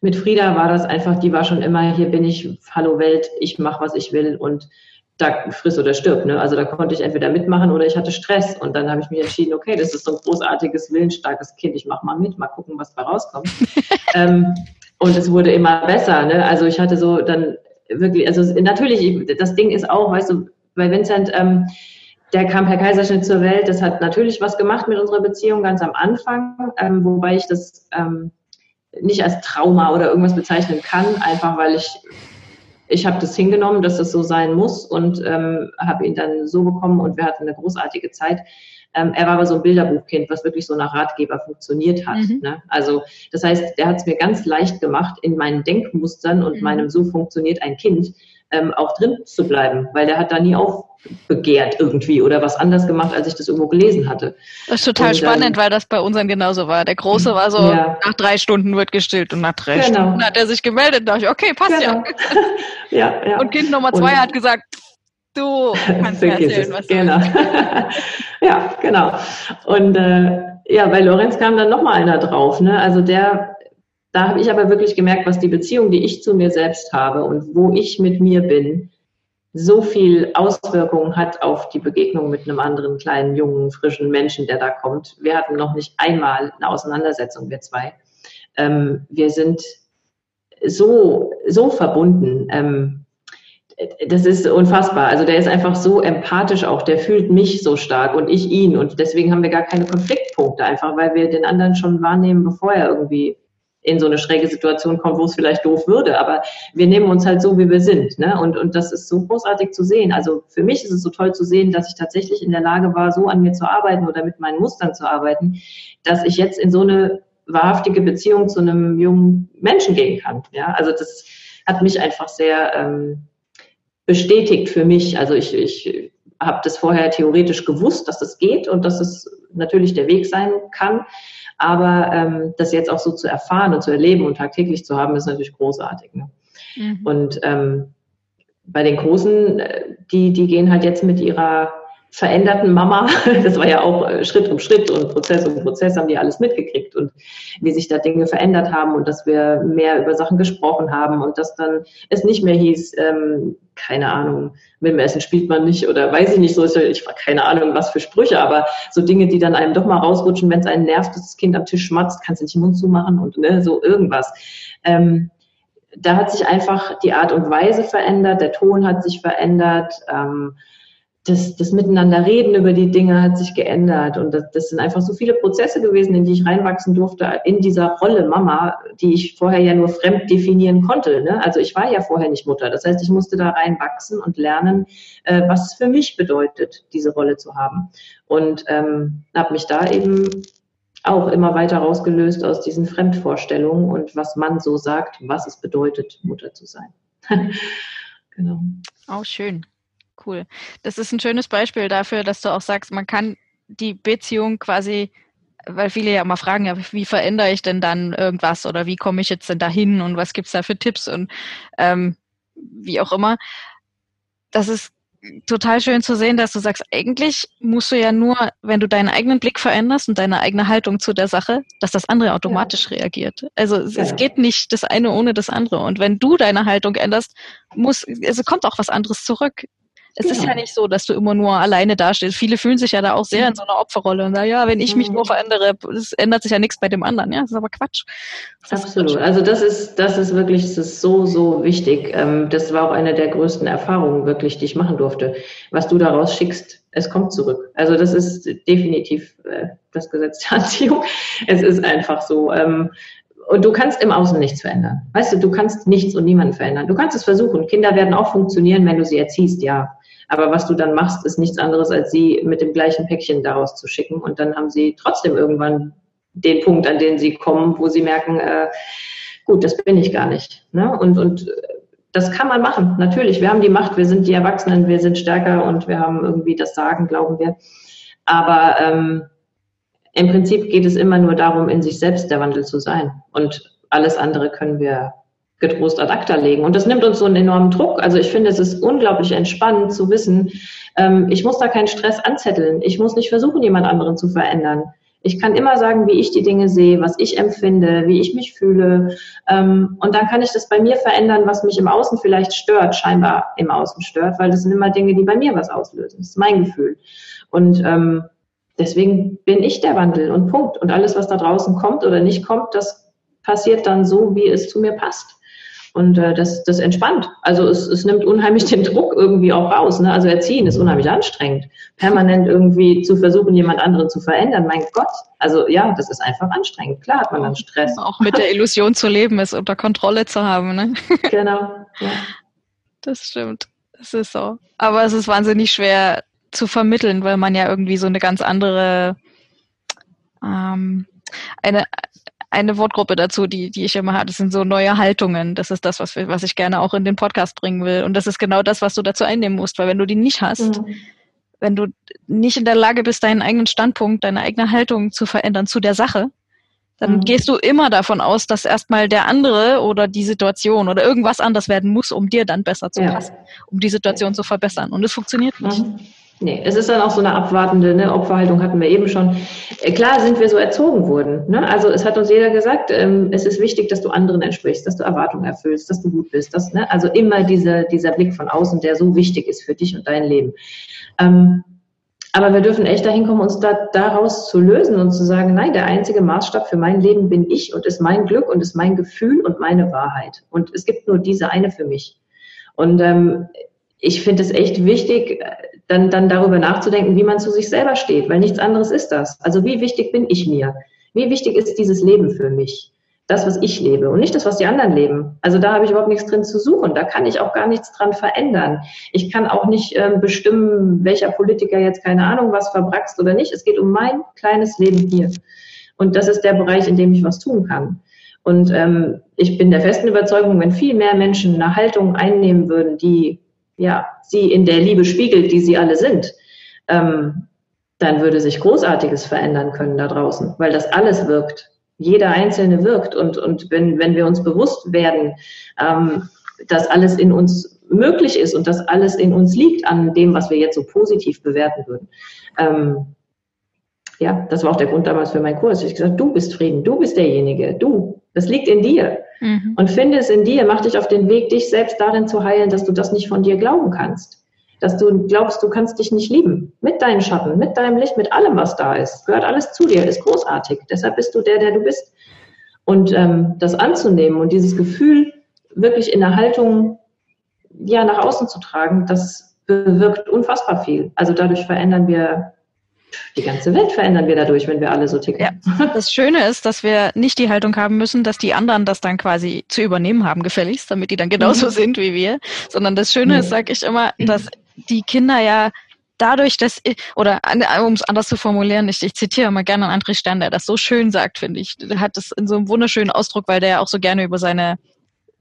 Mit Frieda war das einfach, die war schon immer, hier bin ich, hallo Welt, ich mache, was ich will und da friss oder stirb. Ne? Also da konnte ich entweder mitmachen oder ich hatte Stress. Und dann habe ich mich entschieden, okay, das ist so ein großartiges, willensstarkes Kind, ich mache mal mit, mal gucken, was da rauskommt. <laughs> ähm, und es wurde immer besser. Ne? Also ich hatte so dann wirklich, also natürlich, das Ding ist auch, weißt du, bei Vincent, ähm, der kam per Kaiserschnitt zur Welt, das hat natürlich was gemacht mit unserer Beziehung ganz am Anfang, ähm, wobei ich das ähm, nicht als Trauma oder irgendwas bezeichnen kann, einfach weil ich ich habe das hingenommen, dass das so sein muss und ähm, habe ihn dann so bekommen und wir hatten eine großartige Zeit. Ähm, er war aber so ein Bilderbuchkind, was wirklich so nach Ratgeber funktioniert hat. Mhm. Ne? Also das heißt, der hat es mir ganz leicht gemacht, in meinen Denkmustern und mhm. meinem so funktioniert ein Kind ähm, auch drin zu bleiben, weil der hat da nie aufbegehrt irgendwie oder was anders gemacht, als ich das irgendwo gelesen hatte. Das ist total und, spannend, weil das bei unseren genauso war. Der Große war so, ja. nach drei Stunden wird gestillt und nach drei genau. Stunden hat er sich gemeldet. Da dachte ich, okay, passt genau. ja. <laughs> ja, ja. Und Kind Nummer zwei und, hat gesagt, Du <laughs> kannst erzählen, was du genau. <laughs> ja, genau. Und äh, ja, bei Lorenz kam dann nochmal einer drauf. Ne? Also der, da habe ich aber wirklich gemerkt, was die Beziehung, die ich zu mir selbst habe und wo ich mit mir bin, so viel Auswirkungen hat auf die Begegnung mit einem anderen kleinen, jungen, frischen Menschen, der da kommt. Wir hatten noch nicht einmal eine Auseinandersetzung, wir zwei. Ähm, wir sind so, so verbunden. Ähm, das ist unfassbar. Also der ist einfach so empathisch auch, der fühlt mich so stark und ich ihn. Und deswegen haben wir gar keine Konfliktpunkte, einfach weil wir den anderen schon wahrnehmen, bevor er irgendwie in so eine schräge Situation kommt, wo es vielleicht doof würde. Aber wir nehmen uns halt so, wie wir sind. Ne? Und, und das ist so großartig zu sehen. Also für mich ist es so toll zu sehen, dass ich tatsächlich in der Lage war, so an mir zu arbeiten oder mit meinen Mustern zu arbeiten, dass ich jetzt in so eine wahrhaftige Beziehung zu einem jungen Menschen gehen kann. Ja, also das hat mich einfach sehr ähm, bestätigt für mich. Also ich, ich habe das vorher theoretisch gewusst, dass das geht und dass es natürlich der Weg sein kann. Aber ähm, das jetzt auch so zu erfahren und zu erleben und tagtäglich zu haben, ist natürlich großartig. Ne? Mhm. Und ähm, bei den Großen, äh, die, die gehen halt jetzt mit ihrer veränderten Mama, <laughs> das war ja auch äh, Schritt um Schritt und Prozess um Prozess haben die alles mitgekriegt und wie sich da Dinge verändert haben und dass wir mehr über Sachen gesprochen haben und dass dann es nicht mehr hieß, ähm, keine Ahnung, mit dem Essen spielt man nicht oder weiß ich nicht so, ich war keine Ahnung, was für Sprüche, aber so Dinge, die dann einem doch mal rausrutschen, wenn es einen nervt, dass das Kind am Tisch schmatzt, kannst du nicht den Mund zumachen und ne, so irgendwas. Ähm, da hat sich einfach die Art und Weise verändert, der Ton hat sich verändert, ähm, das, das Miteinander reden über die Dinge hat sich geändert. Und das, das sind einfach so viele Prozesse gewesen, in die ich reinwachsen durfte, in dieser Rolle Mama, die ich vorher ja nur fremd definieren konnte. Ne? Also ich war ja vorher nicht Mutter. Das heißt, ich musste da reinwachsen und lernen, äh, was es für mich bedeutet, diese Rolle zu haben. Und ähm, habe mich da eben auch immer weiter rausgelöst aus diesen Fremdvorstellungen und was man so sagt, was es bedeutet, Mutter zu sein. <laughs> genau. Auch schön cool. Das ist ein schönes Beispiel dafür, dass du auch sagst, man kann die Beziehung quasi, weil viele ja immer fragen, ja, wie verändere ich denn dann irgendwas oder wie komme ich jetzt denn dahin und was gibt's da für Tipps und ähm, wie auch immer. Das ist total schön zu sehen, dass du sagst, eigentlich musst du ja nur, wenn du deinen eigenen Blick veränderst und deine eigene Haltung zu der Sache, dass das andere automatisch ja. reagiert. Also es, ja. es, geht nicht das eine ohne das andere. Und wenn du deine Haltung änderst, muss, also kommt auch was anderes zurück. Es genau. ist ja nicht so, dass du immer nur alleine dastehst. Viele fühlen sich ja da auch sehr in so einer Opferrolle und sagen, ja, wenn ich mich nur mhm. verändere, es ändert sich ja nichts bei dem anderen. Ja, das ist aber Quatsch. Das Absolut. Quatsch. Also das ist, das ist wirklich, das ist so, so wichtig. Ähm, das war auch eine der größten Erfahrungen wirklich, die ich machen durfte. Was du daraus schickst, es kommt zurück. Also das ist definitiv äh, das Gesetz der Anziehung. Es ist einfach so. Ähm, und du kannst im Außen nichts verändern. Weißt du, du kannst nichts und niemanden verändern. Du kannst es versuchen. Kinder werden auch funktionieren, wenn du sie erziehst, ja. Aber was du dann machst, ist nichts anderes, als sie mit dem gleichen Päckchen daraus zu schicken. Und dann haben sie trotzdem irgendwann den Punkt, an den sie kommen, wo sie merken, äh, gut, das bin ich gar nicht. Ne? Und, und das kann man machen. Natürlich, wir haben die Macht, wir sind die Erwachsenen, wir sind stärker und wir haben irgendwie das Sagen, glauben wir. Aber ähm, im Prinzip geht es immer nur darum, in sich selbst der Wandel zu sein. Und alles andere können wir getrost ad acta legen. Und das nimmt uns so einen enormen Druck. Also ich finde, es ist unglaublich entspannend zu wissen, ähm, ich muss da keinen Stress anzetteln. Ich muss nicht versuchen, jemand anderen zu verändern. Ich kann immer sagen, wie ich die Dinge sehe, was ich empfinde, wie ich mich fühle. Ähm, und dann kann ich das bei mir verändern, was mich im Außen vielleicht stört, scheinbar im Außen stört, weil das sind immer Dinge, die bei mir was auslösen. Das ist mein Gefühl. Und ähm, deswegen bin ich der Wandel und Punkt. Und alles, was da draußen kommt oder nicht kommt, das passiert dann so, wie es zu mir passt. Und äh, das, das entspannt. Also es, es nimmt unheimlich <laughs> den Druck irgendwie auch raus. Ne? Also Erziehen ist unheimlich anstrengend. Permanent irgendwie zu versuchen, jemand anderen zu verändern. Mein Gott. Also ja, das ist einfach anstrengend. Klar hat man dann Stress. Auch mit der Illusion zu leben, es unter Kontrolle zu haben. Ne? <laughs> Genau. Ja. Das stimmt. Das ist so. Aber es ist wahnsinnig schwer zu vermitteln, weil man ja irgendwie so eine ganz andere ähm, eine eine Wortgruppe dazu, die, die ich immer habe. Das sind so neue Haltungen. Das ist das, was, wir, was ich gerne auch in den Podcast bringen will. Und das ist genau das, was du dazu einnehmen musst, weil wenn du die nicht hast, mhm. wenn du nicht in der Lage bist, deinen eigenen Standpunkt, deine eigene Haltung zu verändern zu der Sache, dann mhm. gehst du immer davon aus, dass erstmal der andere oder die Situation oder irgendwas anders werden muss, um dir dann besser zu ja. passen, um die Situation zu verbessern. Und es funktioniert nicht. Mhm. Nee, es ist dann auch so eine abwartende ne, Opferhaltung, hatten wir eben schon. Äh, klar sind wir so erzogen worden. Ne? Also es hat uns jeder gesagt, ähm, es ist wichtig, dass du anderen entsprichst, dass du Erwartungen erfüllst, dass du gut bist. Dass, ne? Also immer dieser, dieser Blick von außen, der so wichtig ist für dich und dein Leben. Ähm, aber wir dürfen echt dahin kommen, uns da, daraus zu lösen und zu sagen, nein, der einzige Maßstab für mein Leben bin ich und ist mein Glück und ist mein Gefühl und meine Wahrheit. Und es gibt nur diese eine für mich. Und ähm, ich finde es echt wichtig, dann, dann darüber nachzudenken, wie man zu sich selber steht, weil nichts anderes ist das. Also wie wichtig bin ich mir? Wie wichtig ist dieses Leben für mich? Das, was ich lebe und nicht das, was die anderen leben. Also da habe ich überhaupt nichts drin zu suchen. Da kann ich auch gar nichts dran verändern. Ich kann auch nicht äh, bestimmen, welcher Politiker jetzt keine Ahnung was verbraxt oder nicht. Es geht um mein kleines Leben hier. Und das ist der Bereich, in dem ich was tun kann. Und ähm, ich bin der festen Überzeugung, wenn viel mehr Menschen eine Haltung einnehmen würden, die ja, sie in der Liebe spiegelt, die sie alle sind, ähm, dann würde sich Großartiges verändern können da draußen, weil das alles wirkt. Jeder Einzelne wirkt. Und, und wenn, wenn wir uns bewusst werden, ähm, dass alles in uns möglich ist und dass alles in uns liegt an dem, was wir jetzt so positiv bewerten würden. Ähm, ja, das war auch der Grund damals für meinen Kurs. Ich habe gesagt, du bist Frieden, du bist derjenige, du, das liegt in dir. Mhm. Und finde es in dir, mach dich auf den Weg, dich selbst darin zu heilen, dass du das nicht von dir glauben kannst. Dass du glaubst, du kannst dich nicht lieben. Mit deinen Schatten, mit deinem Licht, mit allem, was da ist. Gehört alles zu dir, ist großartig. Deshalb bist du der, der du bist. Und ähm, das anzunehmen und dieses Gefühl wirklich in der Haltung ja, nach außen zu tragen, das bewirkt unfassbar viel. Also dadurch verändern wir die ganze Welt verändern wir dadurch, wenn wir alle so ticken. Ja. Das Schöne ist, dass wir nicht die Haltung haben müssen, dass die anderen das dann quasi zu übernehmen haben, gefälligst, damit die dann genauso mhm. sind wie wir, sondern das Schöne mhm. ist, sage ich immer, dass die Kinder ja dadurch, dass, oder um es anders zu formulieren, ich, ich zitiere immer gerne André Stern, der das so schön sagt, finde ich. Der hat das in so einem wunderschönen Ausdruck, weil der ja auch so gerne über seine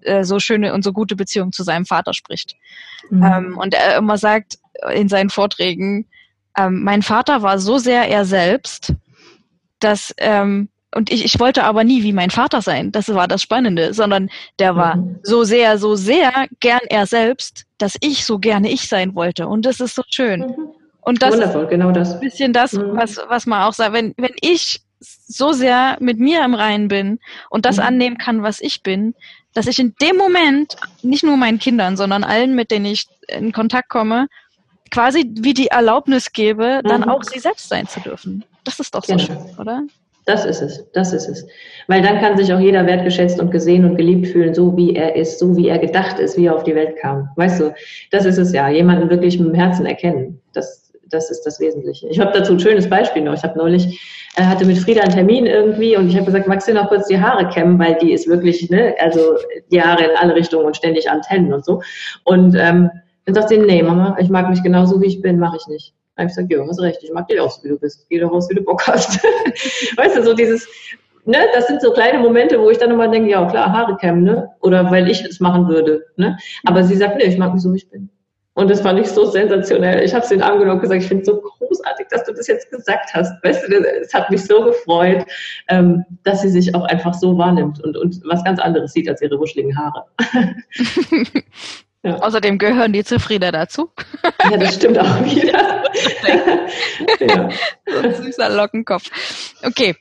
äh, so schöne und so gute Beziehung zu seinem Vater spricht. Mhm. Ähm, und er immer sagt in seinen Vorträgen, ähm, mein Vater war so sehr er selbst, dass ähm, und ich, ich wollte aber nie wie mein Vater sein. Das war das Spannende, sondern der war mhm. so sehr, so sehr gern er selbst, dass ich so gerne ich sein wollte. Und das ist so schön. Mhm. Und das Wundervoll, ist genau das. ein bisschen das, mhm. was, was man auch sagt. Wenn, wenn ich so sehr mit mir im Reinen bin und das mhm. annehmen kann, was ich bin, dass ich in dem Moment nicht nur meinen Kindern, sondern allen, mit denen ich in Kontakt komme, quasi wie die Erlaubnis gebe, dann mhm. auch sie selbst sein zu dürfen. Das ist doch so genau. schön, oder? Das ist es, das ist es. Weil dann kann sich auch jeder wertgeschätzt und gesehen und geliebt fühlen, so wie er ist, so wie er gedacht ist, wie er auf die Welt kam. Weißt du, das ist es ja, jemanden wirklich mit dem Herzen erkennen. Das, das ist das Wesentliche. Ich habe dazu ein schönes Beispiel noch. Ich habe neulich, äh, hatte mit Frieda einen Termin irgendwie und ich habe gesagt, magst du noch kurz die Haare kämmen, weil die ist wirklich, ne, also die Haare in alle Richtungen und ständig Antennen und so. Und ähm, dann sagt sie, nee, Mama, ich mag mich genauso wie ich bin, mache ich nicht. Dann habe ich gesagt, ja, hast recht, ich mag dich auch so, wie du bist. Geh doch raus, wie du Bock hast. <laughs> weißt du, so dieses, ne, das sind so kleine Momente, wo ich dann immer denke, ja klar, Haare kämmen, ne? Oder weil ich es machen würde. Ne? Aber sie sagt, nee, ich mag mich so, wie ich bin. Und das fand ich so sensationell. Ich habe sie in den Arm genommen und gesagt, ich finde es so großartig, dass du das jetzt gesagt hast. Weißt du, es hat mich so gefreut, ähm, dass sie sich auch einfach so wahrnimmt und, und was ganz anderes sieht als ihre wuscheligen Haare. <laughs> <laughs> Ja. Außerdem gehören die zu Frieda dazu. Ja, das stimmt auch wieder. <laughs> ja. So ein süßer Lockenkopf. Okay,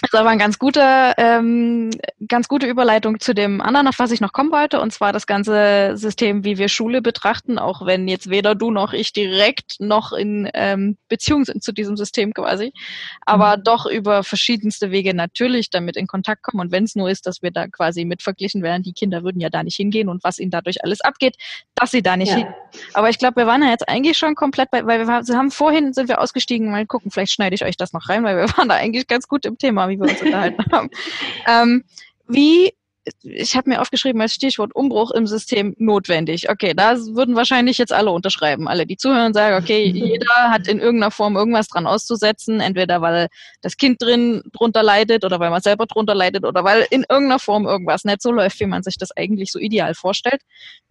das ist aber eine ganz gute, ähm, ganz gute Überleitung zu dem anderen, auf was ich noch kommen wollte, und zwar das ganze System, wie wir Schule betrachten, auch wenn jetzt weder du noch ich direkt noch in ähm, Beziehung sind zu diesem System quasi, aber mhm. doch über verschiedenste Wege natürlich damit in Kontakt kommen. Und wenn es nur ist, dass wir da quasi mit verglichen werden, die Kinder würden ja da nicht hingehen und was ihnen dadurch alles abgeht, dass sie da nicht ja. hin. Aber ich glaube, wir waren ja jetzt eigentlich schon komplett bei, weil wir haben vorhin sind wir ausgestiegen, mal gucken, vielleicht schneide ich euch das noch rein, weil wir <laughs> waren da eigentlich ganz gut im Thema wie wir uns unterhalten haben. Ähm, wie ich habe mir aufgeschrieben als Stichwort Umbruch im System notwendig. Okay, da würden wahrscheinlich jetzt alle unterschreiben. Alle, die zuhören, sagen, okay, <laughs> jeder hat in irgendeiner Form irgendwas dran auszusetzen, entweder weil das Kind drin drunter leidet oder weil man selber drunter leidet oder weil in irgendeiner Form irgendwas nicht so läuft, wie man sich das eigentlich so ideal vorstellt.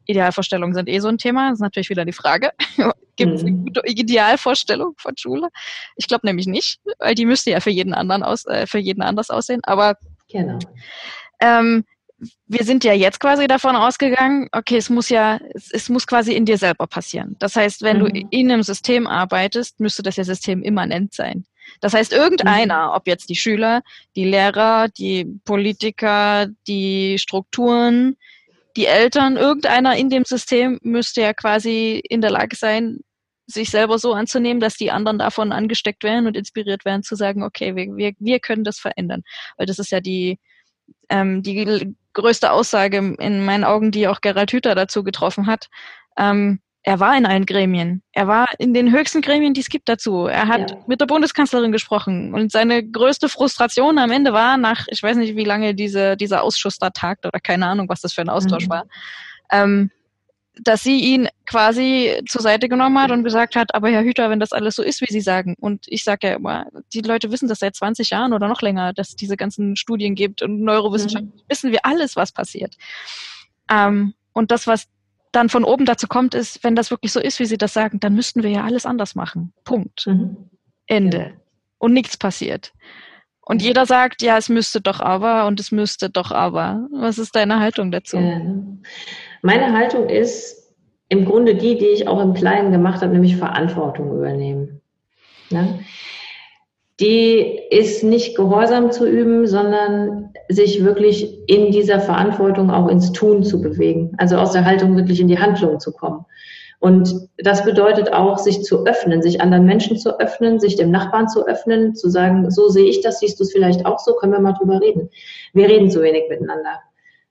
Idealvorstellungen sind eh so ein Thema. Das ist natürlich wieder die Frage. <laughs> Gibt es eine mhm. gute Idealvorstellung von Schule? Ich glaube nämlich nicht, weil die müsste ja für jeden anderen aus, äh, für jeden anders aussehen. Aber genau. ähm, wir sind ja jetzt quasi davon ausgegangen, okay, es muss ja, es, es muss quasi in dir selber passieren. Das heißt, wenn mhm. du in einem System arbeitest, müsste das ja System immanent sein. Das heißt, irgendeiner, mhm. ob jetzt die Schüler, die Lehrer, die Politiker, die Strukturen, die Eltern, irgendeiner in dem System müsste ja quasi in der Lage sein, sich selber so anzunehmen, dass die anderen davon angesteckt werden und inspiriert werden zu sagen, okay, wir, wir, wir können das verändern. Weil das ist ja die, ähm, die größte Aussage in meinen Augen, die auch Gerald Hüther dazu getroffen hat. Ähm, er war in allen Gremien. Er war in den höchsten Gremien, die es gibt dazu. Er hat ja. mit der Bundeskanzlerin gesprochen und seine größte Frustration am Ende war nach, ich weiß nicht, wie lange diese, dieser Ausschuss da tagt oder keine Ahnung, was das für ein Austausch mhm. war, ähm, dass sie ihn quasi zur Seite genommen hat und gesagt hat, aber Herr Hüter, wenn das alles so ist, wie Sie sagen, und ich sage ja immer, die Leute wissen das seit 20 Jahren oder noch länger, dass es diese ganzen Studien gibt und Neurowissenschaft, mhm. wissen wir alles, was passiert. Ähm, und das, was dann von oben dazu kommt, ist, wenn das wirklich so ist, wie Sie das sagen, dann müssten wir ja alles anders machen. Punkt. Mhm. Ende. Ja. Und nichts passiert. Und jeder sagt, ja, es müsste doch aber und es müsste doch aber. Was ist deine Haltung dazu? Ja. Meine Haltung ist im Grunde die, die ich auch im Kleinen gemacht habe, nämlich Verantwortung übernehmen. Ja? die ist nicht gehorsam zu üben, sondern sich wirklich in dieser Verantwortung auch ins Tun zu bewegen. Also aus der Haltung wirklich in die Handlung zu kommen. Und das bedeutet auch, sich zu öffnen, sich anderen Menschen zu öffnen, sich dem Nachbarn zu öffnen, zu sagen, so sehe ich das, siehst du es vielleicht auch so, können wir mal drüber reden. Wir reden zu wenig miteinander.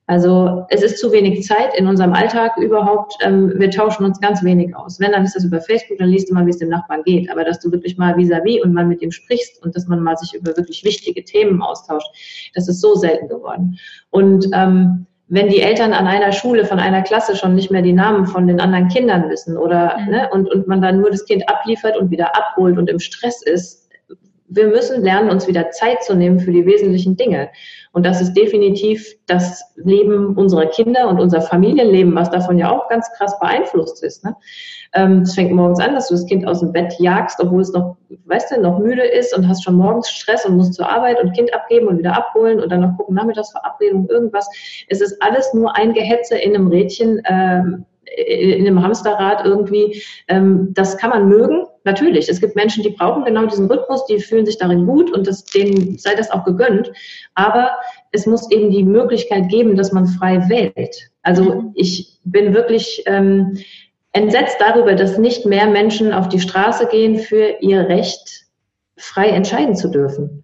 Also es ist zu wenig Zeit in unserem Alltag überhaupt. Ähm, wir tauschen uns ganz wenig aus. Wenn, dann ist das über Facebook, dann liest du mal, wie es dem Nachbarn geht. Aber dass du wirklich mal vis-à-vis -vis und mal mit ihm sprichst und dass man mal sich über wirklich wichtige Themen austauscht, das ist so selten geworden. Und ähm, wenn die Eltern an einer Schule von einer Klasse schon nicht mehr die Namen von den anderen Kindern wissen oder mhm. ne, und, und man dann nur das Kind abliefert und wieder abholt und im Stress ist, wir müssen lernen, uns wieder Zeit zu nehmen für die wesentlichen Dinge. Und das ist definitiv das Leben unserer Kinder und unser Familienleben, was davon ja auch ganz krass beeinflusst ist. Ne? Ähm, es fängt morgens an, dass du das Kind aus dem Bett jagst, obwohl es noch, weißt du, noch müde ist und hast schon morgens Stress und musst zur Arbeit und Kind abgeben und wieder abholen und dann noch gucken, Nachmittagsverabredung, irgendwas. Es ist alles nur ein Gehetze in einem Rädchen, ähm, in einem Hamsterrad irgendwie. Ähm, das kann man mögen, Natürlich, es gibt Menschen, die brauchen genau diesen Rhythmus, die fühlen sich darin gut und das, denen sei das auch gegönnt. Aber es muss eben die Möglichkeit geben, dass man frei wählt. Also ich bin wirklich ähm, entsetzt darüber, dass nicht mehr Menschen auf die Straße gehen für ihr Recht, frei entscheiden zu dürfen.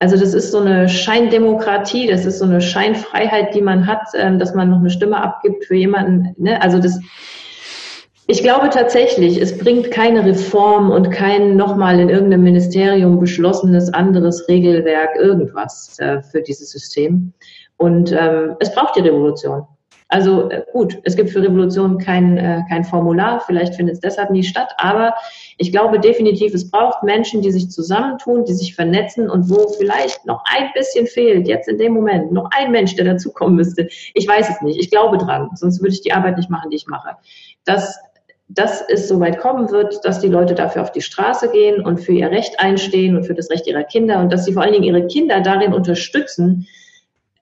Also das ist so eine Scheindemokratie, das ist so eine Scheinfreiheit, die man hat, ähm, dass man noch eine Stimme abgibt für jemanden. Ne? Also das, ich glaube tatsächlich, es bringt keine Reform und kein nochmal in irgendeinem Ministerium beschlossenes anderes Regelwerk, irgendwas äh, für dieses System. Und ähm, es braucht die Revolution. Also äh, gut, es gibt für Revolution kein, äh, kein Formular, vielleicht findet es deshalb nie statt, aber ich glaube definitiv, es braucht Menschen, die sich zusammentun, die sich vernetzen und wo vielleicht noch ein bisschen fehlt, jetzt in dem Moment, noch ein Mensch, der dazukommen müsste. Ich weiß es nicht, ich glaube dran, sonst würde ich die Arbeit nicht machen, die ich mache. Dass, dass es so weit kommen wird, dass die Leute dafür auf die Straße gehen und für ihr Recht einstehen und für das Recht ihrer Kinder und dass sie vor allen Dingen ihre Kinder darin unterstützen,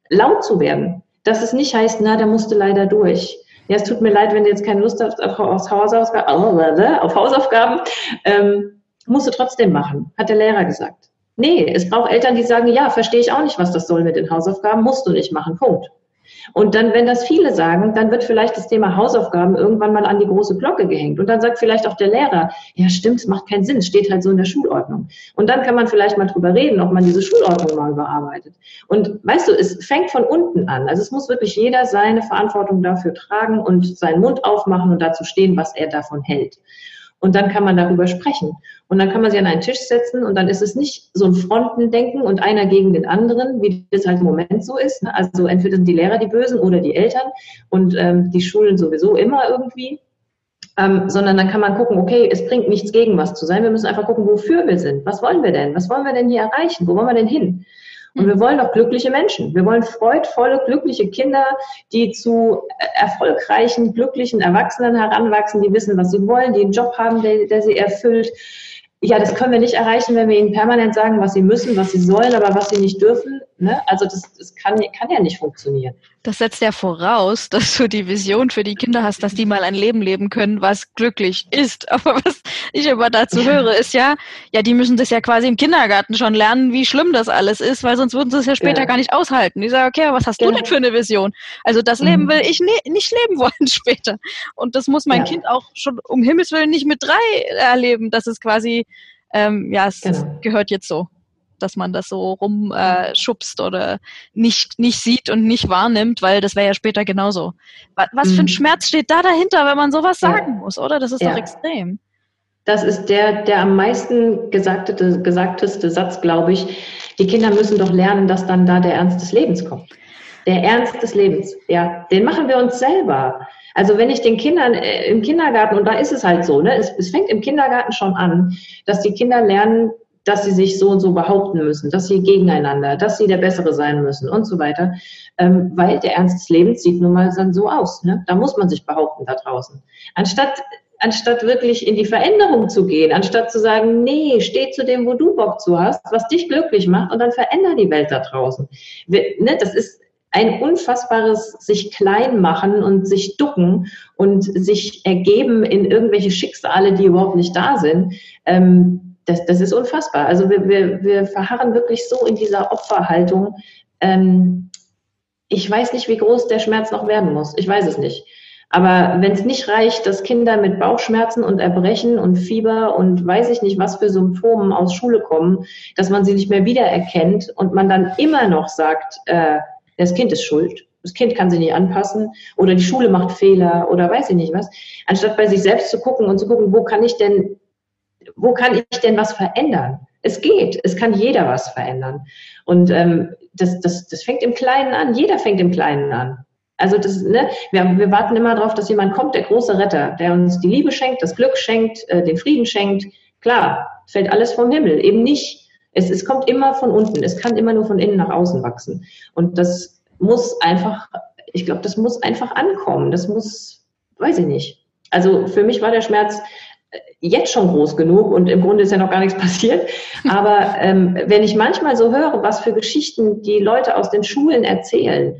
laut zu werden dass es nicht heißt, na, der musste leider durch. Ja, es tut mir leid, wenn du jetzt keine Lust hast auf, Hausaufgaben, auf Hausaufgaben ähm, musst du trotzdem machen, hat der Lehrer gesagt. Nee, es braucht Eltern, die sagen, ja, verstehe ich auch nicht, was das soll mit den Hausaufgaben, musst du nicht machen, Punkt. Und dann, wenn das viele sagen, dann wird vielleicht das Thema Hausaufgaben irgendwann mal an die große Glocke gehängt. Und dann sagt vielleicht auch der Lehrer, ja stimmt, es macht keinen Sinn, es steht halt so in der Schulordnung. Und dann kann man vielleicht mal drüber reden, ob man diese Schulordnung mal überarbeitet. Und weißt du, es fängt von unten an. Also es muss wirklich jeder seine Verantwortung dafür tragen und seinen Mund aufmachen und dazu stehen, was er davon hält. Und dann kann man darüber sprechen. Und dann kann man sich an einen Tisch setzen und dann ist es nicht so ein Frontendenken und einer gegen den anderen, wie das halt im Moment so ist. Ne? Also entweder sind die Lehrer die Bösen oder die Eltern und ähm, die Schulen sowieso immer irgendwie. Ähm, sondern dann kann man gucken, okay, es bringt nichts gegen was zu sein. Wir müssen einfach gucken, wofür wir sind. Was wollen wir denn? Was wollen wir denn hier erreichen? Wo wollen wir denn hin? Und wir wollen doch glückliche Menschen. Wir wollen freudvolle, glückliche Kinder, die zu erfolgreichen, glücklichen Erwachsenen heranwachsen, die wissen, was sie wollen, die einen Job haben, der, der sie erfüllt. Ja, das können wir nicht erreichen, wenn wir ihnen permanent sagen, was sie müssen, was sie sollen, aber was sie nicht dürfen. Ne? Also das, das kann, kann ja nicht funktionieren. Das setzt ja voraus, <laughs> dass du die Vision für die Kinder hast, dass die mal ein Leben leben können, was glücklich ist. <laughs> Aber was ich immer dazu ja. höre, ist ja, ja, die müssen das ja quasi im Kindergarten schon lernen, wie schlimm das alles ist, weil sonst würden sie es ja später ja. gar nicht aushalten. Die sagen, okay, was hast ja. du denn für eine Vision? Also das Leben mhm. will ich ne nicht leben <laughs> wollen später. Und das muss mein Kind auch schon um Himmels Willen nicht mit drei erleben. Das ist quasi, ähm, ja, es genau. gehört jetzt so dass man das so rumschubst äh, oder nicht, nicht sieht und nicht wahrnimmt, weil das wäre ja später genauso. Was, was mhm. für ein Schmerz steht da dahinter, wenn man sowas sagen ja. muss, oder? Das ist ja. doch extrem. Das ist der, der am meisten gesagtete, gesagteste Satz, glaube ich. Die Kinder müssen doch lernen, dass dann da der Ernst des Lebens kommt. Der Ernst des Lebens, ja, den machen wir uns selber. Also wenn ich den Kindern äh, im Kindergarten, und da ist es halt so, ne, es, es fängt im Kindergarten schon an, dass die Kinder lernen, dass sie sich so und so behaupten müssen, dass sie gegeneinander, dass sie der Bessere sein müssen und so weiter, ähm, weil der Ernst des Lebens sieht nun mal dann so aus. Ne? Da muss man sich behaupten da draußen. Anstatt anstatt wirklich in die Veränderung zu gehen, anstatt zu sagen, nee, steh zu dem, wo du Bock zu hast, was dich glücklich macht und dann veränder die Welt da draußen. Wir, ne, das ist ein unfassbares sich klein machen und sich ducken und sich ergeben in irgendwelche Schicksale, die überhaupt nicht da sind. Ähm, das, das ist unfassbar. Also wir, wir, wir verharren wirklich so in dieser Opferhaltung. Ähm, ich weiß nicht, wie groß der Schmerz noch werden muss. Ich weiß es nicht. Aber wenn es nicht reicht, dass Kinder mit Bauchschmerzen und Erbrechen und Fieber und weiß ich nicht, was für Symptomen aus Schule kommen, dass man sie nicht mehr wiedererkennt und man dann immer noch sagt, äh, das Kind ist schuld, das Kind kann sich nicht anpassen oder die Schule macht Fehler oder weiß ich nicht was, anstatt bei sich selbst zu gucken und zu gucken, wo kann ich denn wo kann ich denn was verändern? Es geht, es kann jeder was verändern. Und ähm, das, das, das fängt im Kleinen an. Jeder fängt im Kleinen an. Also das, ne, wir, wir warten immer darauf, dass jemand kommt, der große Retter, der uns die Liebe schenkt, das Glück schenkt, äh, den Frieden schenkt. Klar, fällt alles vom Himmel. Eben nicht. Es, es kommt immer von unten. Es kann immer nur von innen nach außen wachsen. Und das muss einfach, ich glaube, das muss einfach ankommen. Das muss, weiß ich nicht. Also für mich war der Schmerz jetzt schon groß genug und im Grunde ist ja noch gar nichts <laughs> passiert. Aber ähm, wenn ich manchmal so höre, was für Geschichten die Leute aus den Schulen erzählen,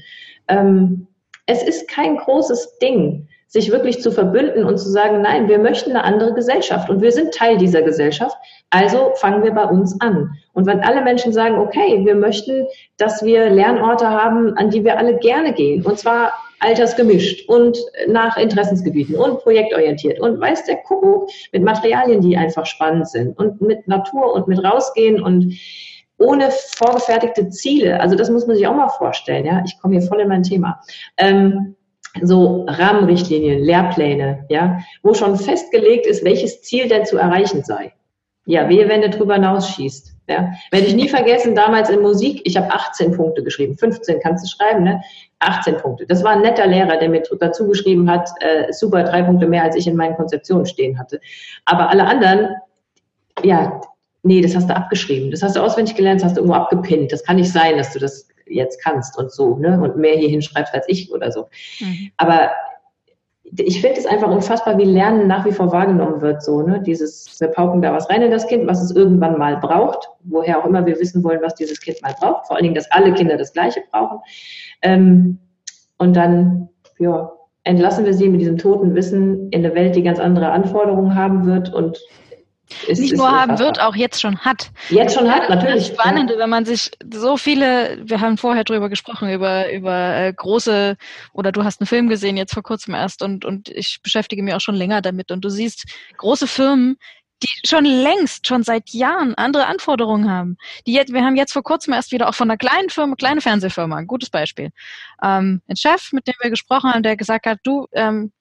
ähm, es ist kein großes Ding, sich wirklich zu verbünden und zu sagen, nein, wir möchten eine andere Gesellschaft und wir sind Teil dieser Gesellschaft, also fangen wir bei uns an. Und wenn alle Menschen sagen, okay, wir möchten, dass wir Lernorte haben, an die wir alle gerne gehen, und zwar altersgemischt und nach Interessensgebieten und projektorientiert und weiß der Kuckuck mit Materialien, die einfach spannend sind und mit Natur und mit rausgehen und ohne vorgefertigte Ziele. Also das muss man sich auch mal vorstellen. Ja, ich komme hier voll in mein Thema. Ähm, so Rahmenrichtlinien, Lehrpläne, ja, wo schon festgelegt ist, welches Ziel denn zu erreichen sei. Ja, wehe, wenn du drüber hinausschießt. Ja. Werde ich nie vergessen, damals in Musik, ich habe 18 Punkte geschrieben, 15 kannst du schreiben, ne? 18 Punkte. Das war ein netter Lehrer, der mir dazu geschrieben hat, äh, super, drei Punkte mehr, als ich in meinen Konzeptionen stehen hatte. Aber alle anderen, ja, nee, das hast du abgeschrieben, das hast du auswendig gelernt, das hast du irgendwo abgepinnt. Das kann nicht sein, dass du das jetzt kannst und so, ne? Und mehr hier hinschreibst als ich oder so. Mhm. Aber ich finde es einfach unfassbar, wie Lernen nach wie vor wahrgenommen wird, so, ne? Dieses, wir pauken da was rein in das Kind, was es irgendwann mal braucht, woher auch immer wir wissen wollen, was dieses Kind mal braucht. Vor allen Dingen, dass alle Kinder das Gleiche brauchen. Ähm, und dann, ja, entlassen wir sie mit diesem toten Wissen in eine Welt, die ganz andere Anforderungen haben wird und ist, nicht nur haben wird, auch jetzt schon hat. Jetzt schon hat, natürlich. Das Spannende, wenn man sich so viele, wir haben vorher drüber gesprochen, über, über äh, große, oder du hast einen Film gesehen, jetzt vor kurzem erst, und, und ich beschäftige mich auch schon länger damit. Und du siehst große Firmen, die schon längst, schon seit Jahren andere Anforderungen haben. Die jetzt, wir haben jetzt vor kurzem erst wieder auch von einer kleinen Firma, kleine Fernsehfirma, ein gutes Beispiel. Ähm, ein Chef, mit dem wir gesprochen haben, der gesagt hat, du, ähm,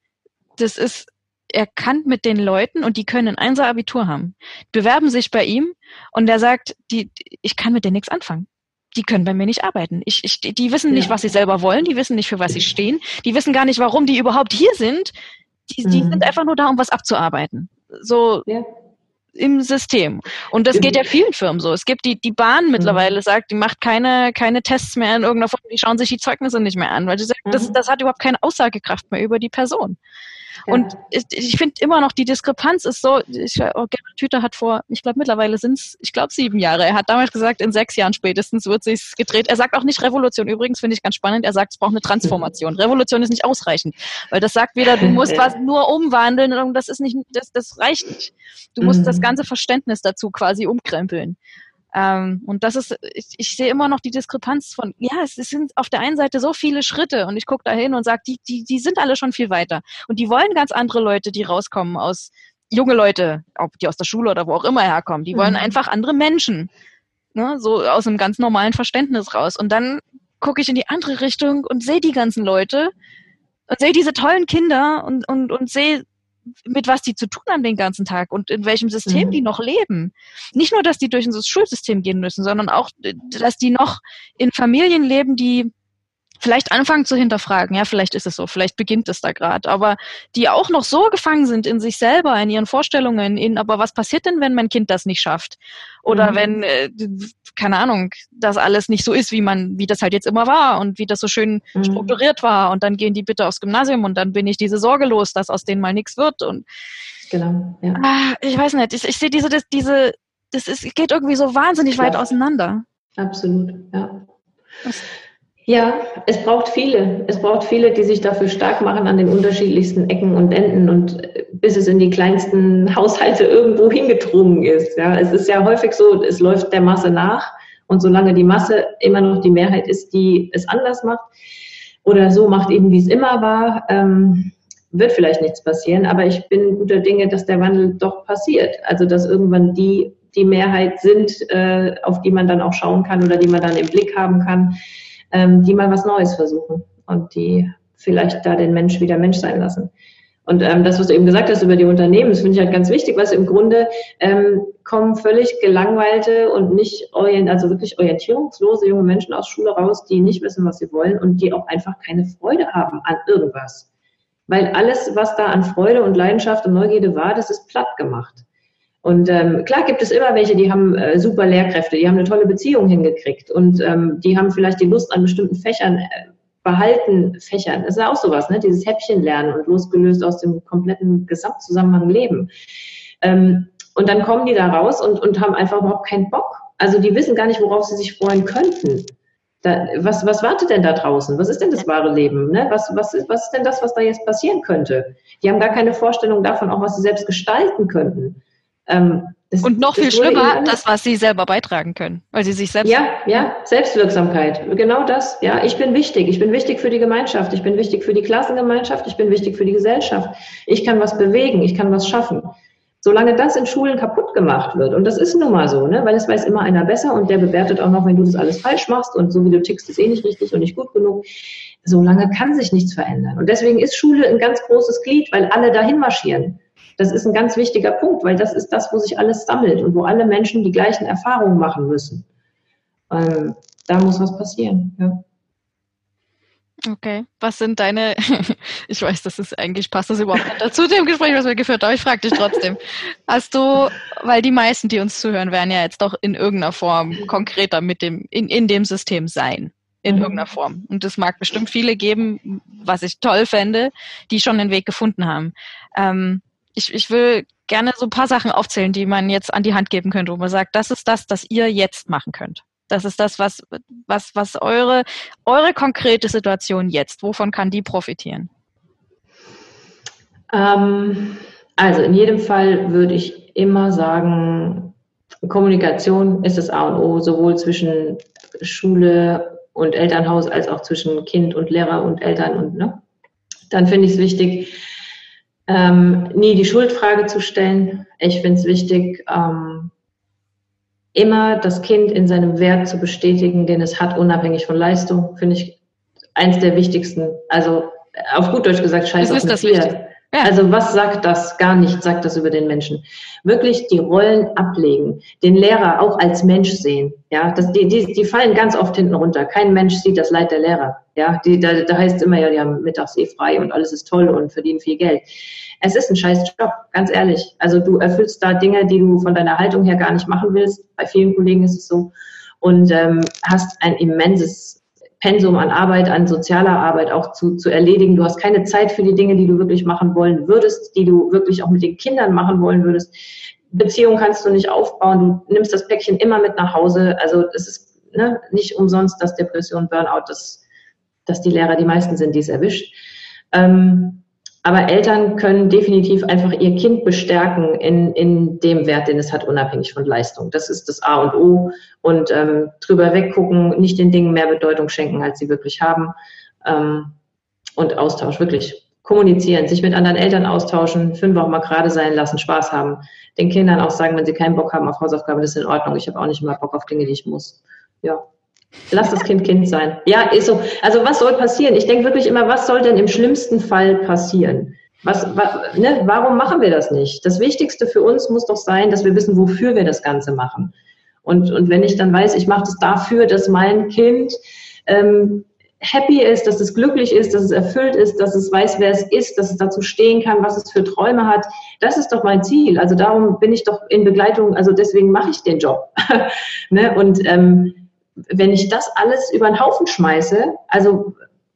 das ist er kann mit den Leuten und die können ein Einser Abitur haben, bewerben sich bei ihm und er sagt, die, ich kann mit denen nichts anfangen. Die können bei mir nicht arbeiten. Ich, ich, die wissen nicht, was sie selber wollen, die wissen nicht, für was sie stehen, die wissen gar nicht, warum die überhaupt hier sind. Die, die mhm. sind einfach nur da, um was abzuarbeiten. So ja. im System. Und das geht ja vielen Firmen so. Es gibt die, die Bahn mhm. mittlerweile mhm. sagt, die macht keine, keine Tests mehr in irgendeiner Form, die schauen sich die Zeugnisse nicht mehr an, weil sie sagt, mhm. das, das hat überhaupt keine Aussagekraft mehr über die Person. Und ich, ich finde immer noch, die Diskrepanz ist so, ich, oh, Gerhard Hüther hat vor, ich glaube mittlerweile sind es, ich glaube sieben Jahre, er hat damals gesagt, in sechs Jahren spätestens wird sich's gedreht. Er sagt auch nicht Revolution, übrigens finde ich ganz spannend, er sagt, es braucht eine Transformation. Revolution ist nicht ausreichend, weil das sagt wieder, du <laughs> musst was nur umwandeln und das ist nicht, das, das reicht nicht. Du musst das mhm. ganze Verständnis dazu quasi umkrempeln. Ähm, und das ist, ich, ich sehe immer noch die Diskrepanz von, ja, es, es sind auf der einen Seite so viele Schritte und ich gucke da hin und sage, die, die, die sind alle schon viel weiter. Und die wollen ganz andere Leute, die rauskommen aus, junge Leute, ob die aus der Schule oder wo auch immer herkommen, die wollen mhm. einfach andere Menschen. Ne, so aus einem ganz normalen Verständnis raus. Und dann gucke ich in die andere Richtung und sehe die ganzen Leute und sehe diese tollen Kinder und, und, und sehe mit was die zu tun haben den ganzen Tag und in welchem System mhm. die noch leben. Nicht nur, dass die durch unser Schulsystem gehen müssen, sondern auch, dass die noch in Familien leben, die vielleicht anfangen zu hinterfragen, ja, vielleicht ist es so, vielleicht beginnt es da gerade, aber die auch noch so gefangen sind in sich selber, in ihren Vorstellungen, in, aber was passiert denn, wenn mein Kind das nicht schafft? Oder mhm. wenn, äh, keine Ahnung, das alles nicht so ist, wie man, wie das halt jetzt immer war und wie das so schön mhm. strukturiert war und dann gehen die bitte aufs Gymnasium und dann bin ich diese Sorge los, dass aus denen mal nichts wird und Genau, ja. Ah, ich weiß nicht, ich, ich sehe diese, das, diese, das ist, geht irgendwie so wahnsinnig Klar. weit auseinander. Absolut, ja. Was? Ja, es braucht viele. Es braucht viele, die sich dafür stark machen an den unterschiedlichsten Ecken und Enden und äh, bis es in die kleinsten Haushalte irgendwo hingedrungen ist. Ja, es ist ja häufig so, es läuft der Masse nach und solange die Masse immer noch die Mehrheit ist, die es anders macht oder so macht eben, wie es immer war, ähm, wird vielleicht nichts passieren. Aber ich bin guter Dinge, dass der Wandel doch passiert. Also dass irgendwann die die Mehrheit sind, äh, auf die man dann auch schauen kann oder die man dann im Blick haben kann ähm, die mal was Neues versuchen und die vielleicht da den Mensch wieder Mensch sein lassen. Und ähm, das, was du eben gesagt hast über die Unternehmen, das finde ich halt ganz wichtig, weil im Grunde ähm, kommen völlig gelangweilte und nicht orient, also wirklich orientierungslose junge Menschen aus Schule raus, die nicht wissen, was sie wollen und die auch einfach keine Freude haben an irgendwas. Weil alles, was da an Freude und Leidenschaft und Neugierde war, das ist platt gemacht. Und ähm, klar gibt es immer welche, die haben äh, super Lehrkräfte, die haben eine tolle Beziehung hingekriegt und ähm, die haben vielleicht die Lust an bestimmten Fächern äh, behalten, Fächern. Das ist ja auch sowas, ne? Dieses Häppchen lernen und losgelöst aus dem kompletten Gesamtzusammenhang leben. Ähm, und dann kommen die da raus und, und haben einfach überhaupt keinen Bock. Also die wissen gar nicht, worauf sie sich freuen könnten. Da, was, was wartet denn da draußen? Was ist denn das wahre Leben? Ne? Was, was, was ist denn das, was da jetzt passieren könnte? Die haben gar keine Vorstellung davon, auch was sie selbst gestalten könnten. Ähm, Das, und noch viel schlimmer, das, was sie selber beitragen können, weil sie sich selbst. Ja, ja, Selbstwirksamkeit. Genau das. Ja, ich bin wichtig. Ich bin wichtig für die Gemeinschaft. Ich bin wichtig für die Klassengemeinschaft. Ich bin wichtig für die Gesellschaft. Ich kann was bewegen. Ich kann was schaffen. Solange das in Schulen kaputt gemacht wird, und das ist nun mal so, ne, weil es weiß immer einer besser und der bewertet auch noch, wenn du das alles falsch machst und so wie du tickst, ist eh nicht richtig und nicht gut genug. Solange kann sich nichts verändern. Und deswegen ist Schule ein ganz großes Glied, weil alle dahin marschieren. Das ist ein ganz wichtiger Punkt, weil das ist das, wo sich alles sammelt und wo alle Menschen die gleichen Erfahrungen machen müssen. Ähm, da muss was passieren. Ja. Okay. Was sind deine, <laughs> ich weiß, das ist eigentlich, passt das überhaupt nicht dazu dem Gespräch, was wir geführt haben, aber ich frage dich trotzdem. Hast du, weil die meisten, die uns zuhören, werden ja jetzt doch in irgendeiner Form konkreter mit dem, in, in dem System sein. In mhm. irgendeiner Form. Und es mag bestimmt viele geben, was ich toll fände, die schon den Weg gefunden haben. Ähm, ich, ich will gerne so ein paar Sachen aufzählen, die man jetzt an die Hand geben könnte, wo man sagt, das ist das, das ihr jetzt machen könnt. Das ist das, was, was, was eure, eure konkrete Situation jetzt, wovon kann die profitieren? Ähm, also in jedem Fall würde ich immer sagen, Kommunikation ist das A und O, sowohl zwischen Schule und Elternhaus als auch zwischen Kind und Lehrer und Eltern und ne? Dann finde ich es wichtig, ähm, nie die Schuldfrage zu stellen. Ich finde es wichtig, ähm, immer das Kind in seinem Wert zu bestätigen, den es hat, unabhängig von Leistung, finde ich eins der wichtigsten. Also auf gut Deutsch gesagt, scheiß das auf ist das Wert. Ja. Also was sagt das? Gar nicht sagt das über den Menschen. Wirklich die Rollen ablegen, den Lehrer auch als Mensch sehen. Ja, das, die, die, die fallen ganz oft hinten runter. Kein Mensch sieht das Leid der Lehrer. Ja, die, da, da heißt immer ja, die haben mittags eh frei und alles ist toll und verdienen viel Geld. Es ist ein scheiß Job, ganz ehrlich. Also du erfüllst da Dinge, die du von deiner Haltung her gar nicht machen willst. Bei vielen Kollegen ist es so. Und ähm, hast ein immenses Pensum an Arbeit, an sozialer Arbeit auch zu, zu erledigen. Du hast keine Zeit für die Dinge, die du wirklich machen wollen würdest, die du wirklich auch mit den Kindern machen wollen würdest. Beziehung kannst du nicht aufbauen. Du nimmst das Päckchen immer mit nach Hause. Also es ist ne, nicht umsonst, dass Depression, Burnout, dass, dass die Lehrer die meisten sind, die es erwischt. Ähm, aber Eltern können definitiv einfach ihr Kind bestärken in, in dem Wert, den es hat, unabhängig von Leistung. Das ist das A und O. Und ähm, drüber weggucken, nicht den Dingen mehr Bedeutung schenken, als sie wirklich haben. Ähm, und Austausch, wirklich kommunizieren, sich mit anderen Eltern austauschen, fünf auch mal gerade sein lassen, Spaß haben. Den Kindern auch sagen, wenn sie keinen Bock haben auf Hausaufgaben, das ist in Ordnung. Ich habe auch nicht immer Bock auf Dinge, die ich muss. Ja. Lass das Kind Kind sein. Ja, ist so. Also was soll passieren? Ich denke wirklich immer, was soll denn im schlimmsten Fall passieren? Was, was, ne, warum machen wir das nicht? Das Wichtigste für uns muss doch sein, dass wir wissen, wofür wir das Ganze machen. Und, und wenn ich dann weiß, ich mache das dafür, dass mein Kind ähm, happy ist, dass es glücklich ist, dass es erfüllt ist, dass es weiß, wer es ist, dass es dazu stehen kann, was es für Träume hat. Das ist doch mein Ziel. Also darum bin ich doch in Begleitung, also deswegen mache ich den Job. <laughs> ne? Und ähm, wenn ich das alles über den Haufen schmeiße, also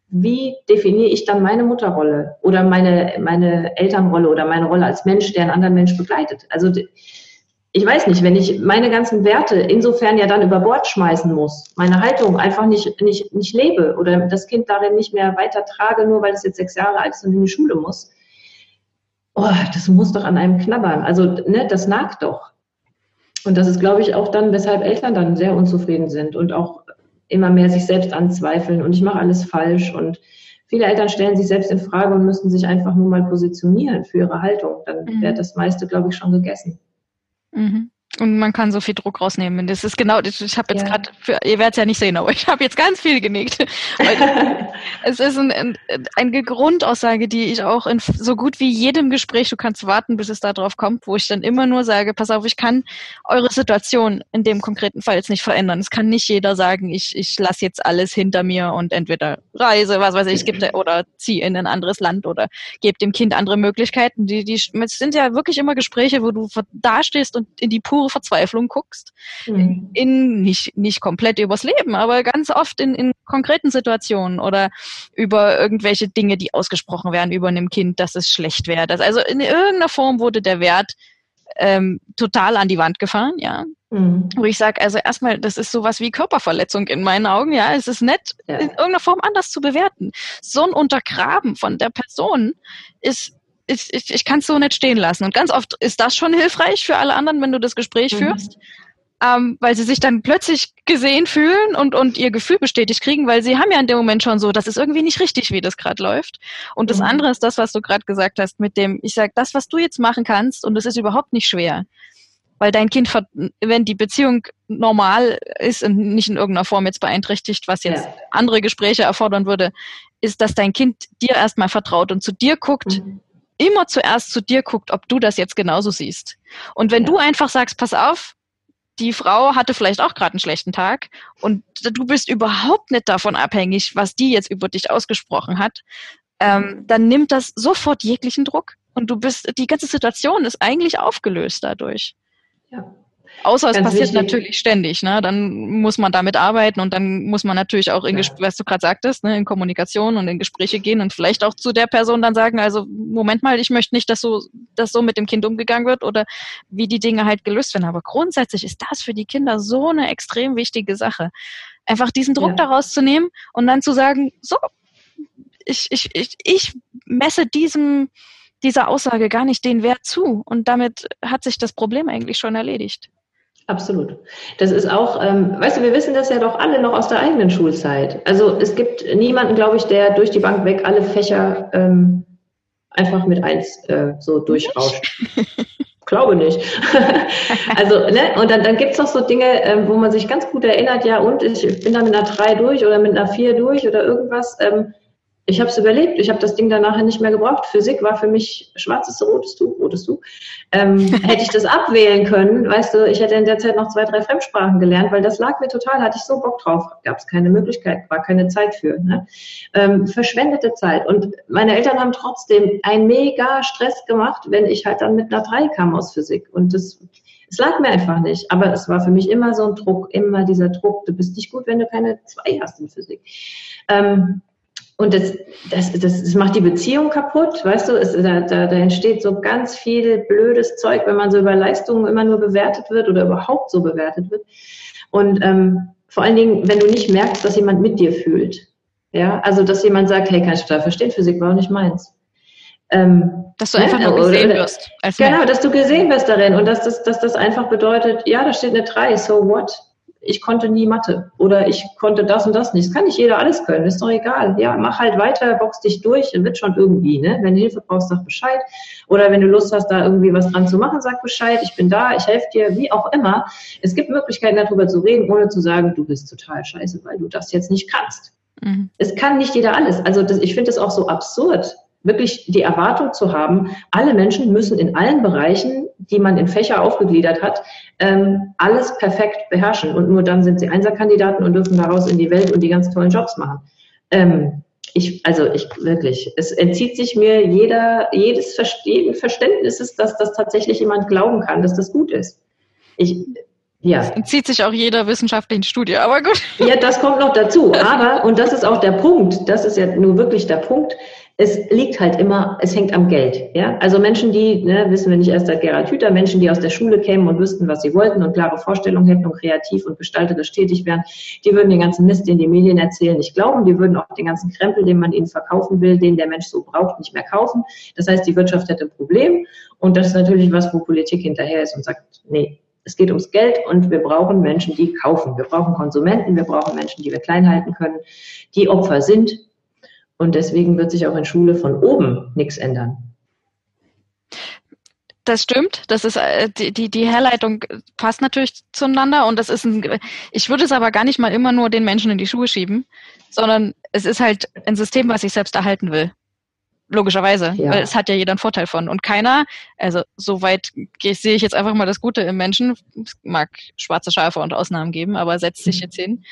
wie definiere ich dann meine Mutterrolle oder meine, meine Elternrolle oder meine Rolle als Mensch, der einen anderen Mensch begleitet? Also ich weiß nicht, wenn ich meine ganzen Werte insofern ja dann über Bord schmeißen muss, meine Haltung einfach nicht, nicht, nicht lebe oder das Kind darin nicht mehr weiter trage, nur weil es jetzt sechs Jahre alt ist und in die Schule muss, oh, das muss doch an einem knabbern. Also, ne, das nagt doch. Und das ist, glaube ich, auch dann, weshalb Eltern dann sehr unzufrieden sind und auch immer mehr sich selbst anzweifeln und ich mache alles falsch. Und viele Eltern stellen sich selbst in Frage und müssen sich einfach nur mal positionieren für ihre Haltung. Dann mhm. wäre das meiste, glaube ich, schon gegessen. Mhm. Und man kann so viel Druck rausnehmen. Das ist genau, ich habe jetzt ja. gerade, ihr werdet es ja nicht sehen, aber <laughs> ich habe jetzt ganz viel genickt. <laughs> es ist ein, ein, eine Grundaussage, die ich auch in so gut wie jedem Gespräch, du kannst warten, bis es darauf kommt, wo ich dann immer nur sage, pass auf, ich kann eure Situation in dem konkreten Fall jetzt nicht verändern. Es kann nicht jeder sagen, ich, ich lasse jetzt alles hinter mir und entweder reise, was weiß ich, gibt <laughs> oder ziehe in ein anderes Land oder gebe dem Kind andere Möglichkeiten. Die, die, es sind ja wirklich immer Gespräche, wo du dastehst und in die pure pure Verzweiflung guckst. Mhm. In, nicht, nicht komplett übers Leben, aber ganz oft in, in konkreten Situationen oder über irgendwelche Dinge, die ausgesprochen werden über einem Kind, dass es schlecht wäre. Also in irgendeiner Form wurde der Wert ähm, total an die Wand gefahren, ja. Mhm. Wo ich sage, also erstmal, das ist sowas wie Körperverletzung in meinen Augen, ja. Es ist nett, ja. in irgendeiner Form anders zu bewerten. So ein Untergraben von der Person ist ich, ich, ich kann es so nicht stehen lassen. Und ganz oft ist das schon hilfreich für alle anderen, wenn du das Gespräch mhm. führst ähm, weil sie sich dann plötzlich gesehen fühlen und, und ihr Gefühl bestätigt kriegen, weil sie haben ja in dem Moment schon so, das ist irgendwie nicht richtig, wie das gerade läuft. Und das mhm. andere ist das, was du gerade gesagt hast, mit dem, ich sag, das, was du jetzt machen kannst, und das ist überhaupt nicht schwer. Weil dein Kind, wenn die Beziehung normal ist und nicht in irgendeiner Form jetzt beeinträchtigt, was jetzt ja. andere Gespräche erfordern würde, ist, dass dein Kind dir erstmal vertraut und zu dir guckt, mhm immer zuerst zu dir guckt, ob du das jetzt genauso siehst. Und wenn ja. du einfach sagst, pass auf, die Frau hatte vielleicht auch gerade einen schlechten Tag und du bist überhaupt nicht davon abhängig, was die jetzt über dich ausgesprochen hat, ähm, dann nimmt das sofort jeglichen Druck und du bist, die ganze Situation ist eigentlich aufgelöst dadurch. Ja. Außer es passiert wichtig. natürlich ständig, ne? Dann muss man damit arbeiten und dann muss man natürlich auch in, ja. was du gerade sagtest, ne, in Kommunikation und in Gespräche gehen und vielleicht auch zu der Person dann sagen, also Moment mal, ich möchte nicht, dass so, dass so mit dem Kind umgegangen wird oder wie die Dinge halt gelöst werden. Aber grundsätzlich ist das für die Kinder so eine extrem wichtige Sache. Einfach diesen Druck ja. daraus zu nehmen und dann zu sagen, so, ich, ich, ich, ich messe diesem, dieser Aussage gar nicht den Wert zu. Und damit hat sich das Problem eigentlich schon erledigt. Absolut. Das ist auch, ähm, weißt du, wir wissen das ja doch alle noch aus der eigenen Schulzeit. Also es gibt niemanden, glaube ich, der durch die Bank weg alle Fächer ähm, einfach mit eins äh, so durchrauscht. <laughs> glaube nicht. <laughs> also, ne, und dann, dann gibt's noch so Dinge, ähm, wo man sich ganz gut erinnert, ja, und ich bin da mit einer drei durch oder mit einer vier durch oder irgendwas. Ähm, ich habe es überlebt. Ich habe das Ding dann nachher nicht mehr gebraucht. Physik war für mich schwarzes rotes Tuch, rotes Tuch. Ähm, <laughs> hätte ich das abwählen können, weißt du, ich hätte in der Zeit noch zwei, drei Fremdsprachen gelernt, weil das lag mir total, hatte ich so Bock drauf. Gab es keine Möglichkeit, war keine Zeit für. Ne? Ähm, verschwendete Zeit. Und meine Eltern haben trotzdem einen mega Stress gemacht, wenn ich halt dann mit einer drei kam aus Physik. Und das es lag mir einfach nicht. Aber es war für mich immer so ein Druck, immer dieser Druck. Du bist nicht gut, wenn du keine zwei hast in Physik. Ähm, und das, das, das, das macht die Beziehung kaputt, weißt du, es, da, da, da entsteht so ganz viel blödes Zeug, wenn man so über Leistungen immer nur bewertet wird oder überhaupt so bewertet wird. Und ähm, vor allen Dingen, wenn du nicht merkst, dass jemand mit dir fühlt. Ja, also dass jemand sagt, hey, kann ich total verstehen, Physik war auch nicht meins. Ähm, dass du einfach ne? nur gesehen oder, wirst. genau, dass du gesehen wirst darin und dass das, dass das einfach bedeutet, ja, da steht eine 3, so what? Ich konnte nie Mathe oder ich konnte das und das nicht. Das kann nicht jeder alles können, ist doch egal. Ja, mach halt weiter, box dich durch, dann wird schon irgendwie, ne? Wenn du Hilfe brauchst, sag Bescheid. Oder wenn du Lust hast, da irgendwie was dran zu machen, sag Bescheid, ich bin da, ich helfe dir, wie auch immer. Es gibt Möglichkeiten, darüber zu reden, ohne zu sagen, du bist total scheiße, weil du das jetzt nicht kannst. Mhm. Es kann nicht jeder alles. Also das, ich finde es auch so absurd, wirklich die Erwartung zu haben, alle Menschen müssen in allen Bereichen, die man in Fächer aufgegliedert hat, ähm, alles perfekt beherrschen. Und nur dann sind sie Einserkandidaten und dürfen daraus in die Welt und die ganz tollen Jobs machen. Ähm, ich, also ich wirklich, es entzieht sich mir jeder, jedes Verstehen, Verständnisses, dass das tatsächlich jemand glauben kann, dass das gut ist. Ich, ja. Es entzieht sich auch jeder wissenschaftlichen Studie, aber gut. Ja, das kommt noch dazu. Aber, und das ist auch der Punkt, das ist ja nur wirklich der Punkt, es liegt halt immer, es hängt am Geld. Ja? Also Menschen, die, ne, wissen wir nicht erst seit Gerhard Hüther, Menschen, die aus der Schule kämen und wüssten, was sie wollten und klare Vorstellungen hätten und kreativ und gestalterisch tätig wären, die würden den ganzen Mist, den die Medien erzählen, nicht glauben. Die würden auch den ganzen Krempel, den man ihnen verkaufen will, den der Mensch so braucht, nicht mehr kaufen. Das heißt, die Wirtschaft hätte ein Problem. Und das ist natürlich was, wo Politik hinterher ist und sagt, nee, es geht ums Geld und wir brauchen Menschen, die kaufen. Wir brauchen Konsumenten, wir brauchen Menschen, die wir klein halten können, die Opfer sind und deswegen wird sich auch in Schule von oben nichts ändern. Das stimmt. Das ist äh, die, die, die Herleitung passt natürlich zueinander und das ist ein, ich würde es aber gar nicht mal immer nur den Menschen in die Schuhe schieben, sondern es ist halt ein System, was sich selbst erhalten will. Logischerweise. Ja. Weil es hat ja jeder einen Vorteil von. Und keiner, also soweit sehe ich jetzt einfach mal das Gute im Menschen. Es mag schwarze Schafe und Ausnahmen geben, aber setzt sich mhm. jetzt hin.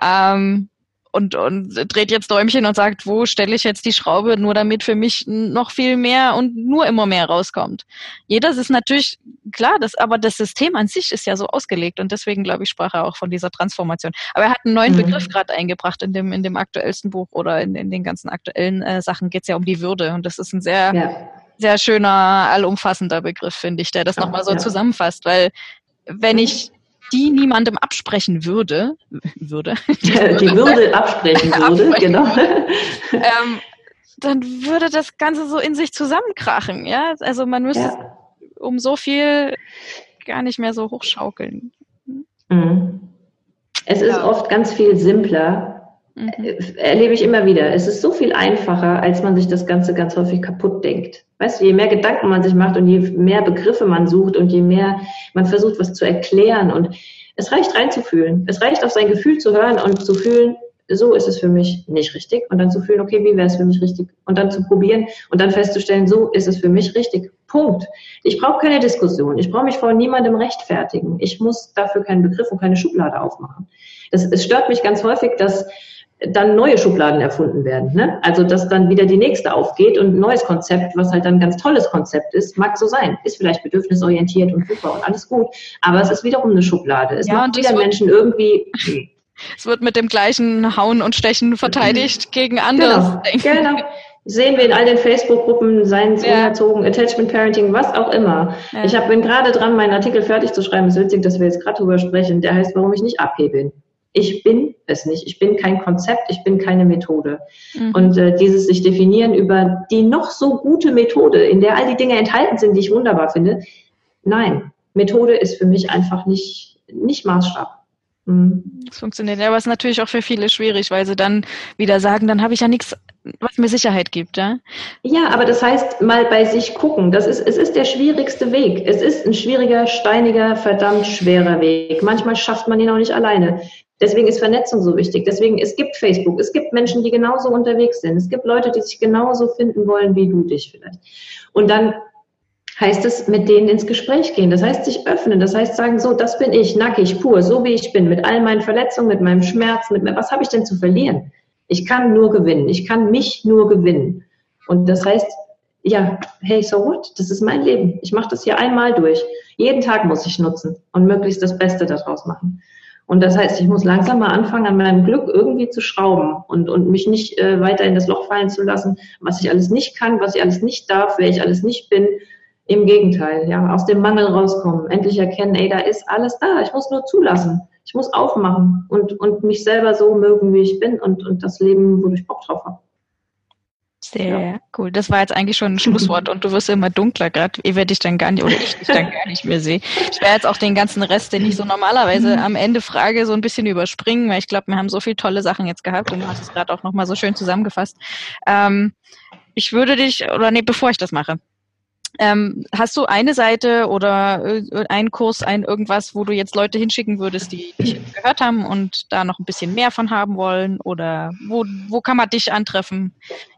Ähm, und, und dreht jetzt Däumchen und sagt, wo stelle ich jetzt die Schraube, nur damit für mich noch viel mehr und nur immer mehr rauskommt. Jeder ist natürlich klar, das, aber das System an sich ist ja so ausgelegt und deswegen glaube ich, sprach er auch von dieser Transformation. Aber er hat einen neuen mhm. Begriff gerade eingebracht in dem, in dem aktuellsten Buch oder in, in den ganzen aktuellen äh, Sachen geht es ja um die Würde und das ist ein sehr, ja. sehr schöner, allumfassender Begriff, finde ich, der das nochmal so ja. zusammenfasst, weil wenn ich die niemandem absprechen würde, würde, die, <laughs> die Würde absprechen <laughs> würde, absprechen genau. Ähm, dann würde das Ganze so in sich zusammenkrachen, ja. Also man müsste ja. um so viel gar nicht mehr so hochschaukeln. Mhm. Es ist ja. oft ganz viel simpler, Mhm. Erlebe ich immer wieder. Es ist so viel einfacher, als man sich das Ganze ganz häufig kaputt denkt. Weißt du, je mehr Gedanken man sich macht und je mehr Begriffe man sucht und je mehr man versucht, was zu erklären und es reicht reinzufühlen. Es reicht auf sein Gefühl zu hören und zu fühlen, so ist es für mich nicht richtig. Und dann zu fühlen, okay, wie wäre es für mich richtig? Und dann zu probieren und dann festzustellen, so ist es für mich richtig. Punkt. Ich brauche keine Diskussion. Ich brauche mich vor niemandem rechtfertigen. Ich muss dafür keinen Begriff und keine Schublade aufmachen. Das, es stört mich ganz häufig, dass dann neue Schubladen erfunden werden. Ne? Also dass dann wieder die nächste aufgeht und ein neues Konzept, was halt dann ein ganz tolles Konzept ist, mag so sein, ist vielleicht bedürfnisorientiert und super und alles gut, aber es ist wiederum eine Schublade. Es ja, macht wieder Menschen irgendwie. <laughs> Es wird mit dem gleichen Hauen und Stechen verteidigt gegen andere. Genau, genau. Sehen wir in all den Facebook-Gruppen, seien es ja. unerzogen, Attachment Parenting, was auch immer. Ja. Ich hab, bin gerade dran, meinen Artikel fertig zu schreiben. Es ist witzig, dass wir jetzt gerade drüber sprechen. Der heißt, warum ich nicht abhebe. Ich bin es nicht. Ich bin kein Konzept, ich bin keine Methode. Mhm. Und äh, dieses sich definieren über die noch so gute Methode, in der all die Dinge enthalten sind, die ich wunderbar finde. Nein, Methode ist für mich einfach nicht, nicht Maßstab. Mhm. Das funktioniert ja, aber es ist natürlich auch für viele schwierig, weil sie dann wieder sagen, dann habe ich ja nichts, was mir Sicherheit gibt, ja? Ja, aber das heißt, mal bei sich gucken. Das ist, es ist der schwierigste Weg. Es ist ein schwieriger, steiniger, verdammt schwerer Weg. Manchmal schafft man ihn auch nicht alleine. Deswegen ist Vernetzung so wichtig. Deswegen, es gibt Facebook, es gibt Menschen, die genauso unterwegs sind. Es gibt Leute, die sich genauso finden wollen wie du dich vielleicht. Und dann heißt es, mit denen ins Gespräch gehen. Das heißt, sich öffnen. Das heißt, sagen, so, das bin ich, nackig, pur, so wie ich bin, mit all meinen Verletzungen, mit meinem Schmerz, mit was habe ich denn zu verlieren? Ich kann nur gewinnen. Ich kann mich nur gewinnen. Und das heißt, ja, hey, so what? Das ist mein Leben. Ich mache das hier einmal durch. Jeden Tag muss ich nutzen und möglichst das Beste daraus machen. Und das heißt, ich muss langsam mal anfangen, an meinem Glück irgendwie zu schrauben und, und mich nicht äh, weiter in das Loch fallen zu lassen, was ich alles nicht kann, was ich alles nicht darf, wer ich alles nicht bin. Im Gegenteil, ja, aus dem Mangel rauskommen, endlich erkennen, ey, da ist alles da, ich muss nur zulassen. Ich muss aufmachen und, und mich selber so mögen, wie ich bin und, und das Leben, wo ich Bock drauf habe. Sehr ja. cool. Das war jetzt eigentlich schon ein Schlusswort und du wirst immer dunkler gerade, ehe wir dich dann gar nicht oder ich dich dann gar nicht mehr sehe. Ich werde jetzt auch den ganzen Rest, den ich so normalerweise mhm. am Ende frage, so ein bisschen überspringen, weil ich glaube, wir haben so viele tolle Sachen jetzt gehabt und du hast es gerade auch nochmal so schön zusammengefasst. Ähm, ich würde dich, oder nee, bevor ich das mache, ähm, hast du eine Seite oder äh, einen Kurs, ein irgendwas, wo du jetzt Leute hinschicken würdest, die dich gehört haben und da noch ein bisschen mehr von haben wollen? Oder wo, wo kann man dich antreffen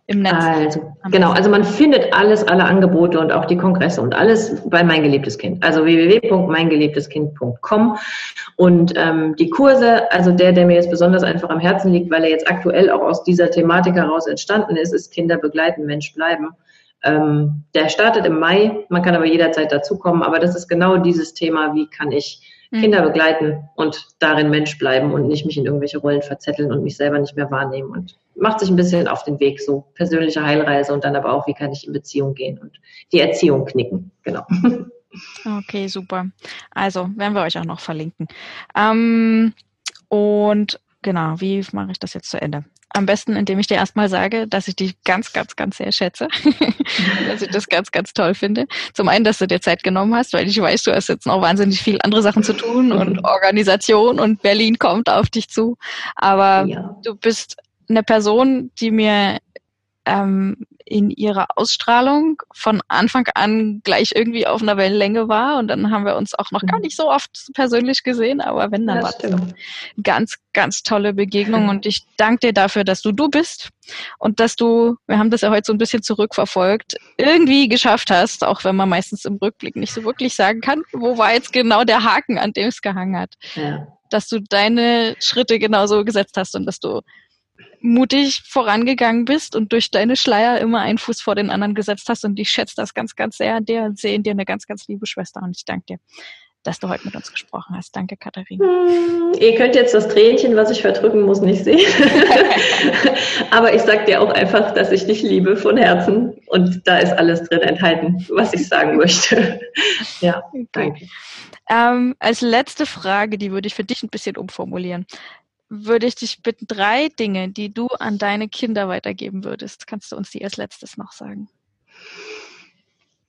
im Netz? Also, genau, also man findet alles, alle Angebote und auch die Kongresse und alles bei Mein Geliebtes Kind. Also www.meingeliebteskind.com und ähm, die Kurse, also der, der mir jetzt besonders einfach am Herzen liegt, weil er jetzt aktuell auch aus dieser Thematik heraus entstanden ist, ist Kinder begleiten, Mensch bleiben. Ähm, der startet im Mai, man kann aber jederzeit dazukommen, aber das ist genau dieses Thema, wie kann ich mhm. Kinder begleiten und darin Mensch bleiben und nicht mich in irgendwelche Rollen verzetteln und mich selber nicht mehr wahrnehmen und macht sich ein bisschen auf den Weg, so persönliche Heilreise und dann aber auch, wie kann ich in Beziehung gehen und die Erziehung knicken, genau. <laughs> Okay, super. Also werden wir euch auch noch verlinken. Ähm, und genau, wie mache ich das jetzt zu Ende? Am besten, indem ich dir erstmal sage, dass ich dich ganz, ganz, ganz sehr schätze. <laughs> dass ich das ganz, ganz toll finde. Zum einen, dass du dir Zeit genommen hast, weil ich weiß, du hast jetzt noch wahnsinnig viel andere Sachen zu tun und Organisation und Berlin kommt auf dich zu. Aber ja. du bist eine Person, die mir ähm, in ihrer Ausstrahlung von Anfang an gleich irgendwie auf einer Wellenlänge war und dann haben wir uns auch noch gar mhm. nicht so oft persönlich gesehen, aber wenn, dann ja, war das eine ganz, ganz tolle Begegnung und ich danke dir dafür, dass du du bist und dass du, wir haben das ja heute so ein bisschen zurückverfolgt, irgendwie geschafft hast, auch wenn man meistens im Rückblick nicht so wirklich sagen kann, wo war jetzt genau der Haken, an dem es gehangen hat. Ja. Dass du deine Schritte genauso gesetzt hast und dass du mutig vorangegangen bist und durch deine Schleier immer einen Fuß vor den anderen gesetzt hast. Und ich schätze das ganz, ganz sehr an dir und sehe in dir eine ganz, ganz liebe Schwester. Und ich danke dir, dass du heute mit uns gesprochen hast. Danke, Katharina. Hm, ihr könnt jetzt das Tränchen, was ich verdrücken muss, nicht sehen. <laughs> Aber ich sag dir auch einfach, dass ich dich liebe von Herzen. Und da ist alles drin enthalten, was ich sagen möchte. ja, danke. Ähm, als letzte Frage, die würde ich für dich ein bisschen umformulieren. Würde ich dich bitten, drei Dinge, die du an deine Kinder weitergeben würdest. Kannst du uns die als letztes noch sagen?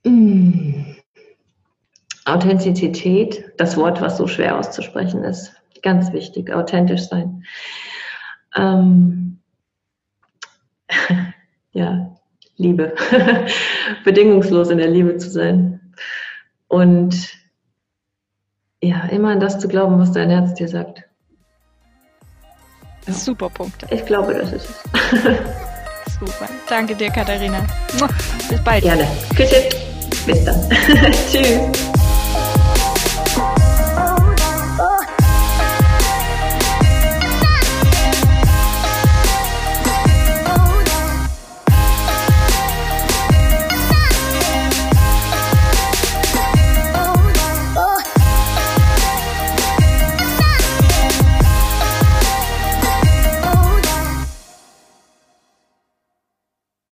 Mm. Authentizität, das Wort, was so schwer auszusprechen ist. Ganz wichtig, authentisch sein. Ähm, <laughs> ja, Liebe. <laughs> Bedingungslos in der Liebe zu sein. Und ja, immer an das zu glauben, was dein Herz dir sagt. Super Punkte. Ich glaube, das ist es. <laughs> Super. Danke dir, Katharina. Bis bald. Gerne. Küsse. Bis dann. <laughs> Tschüss.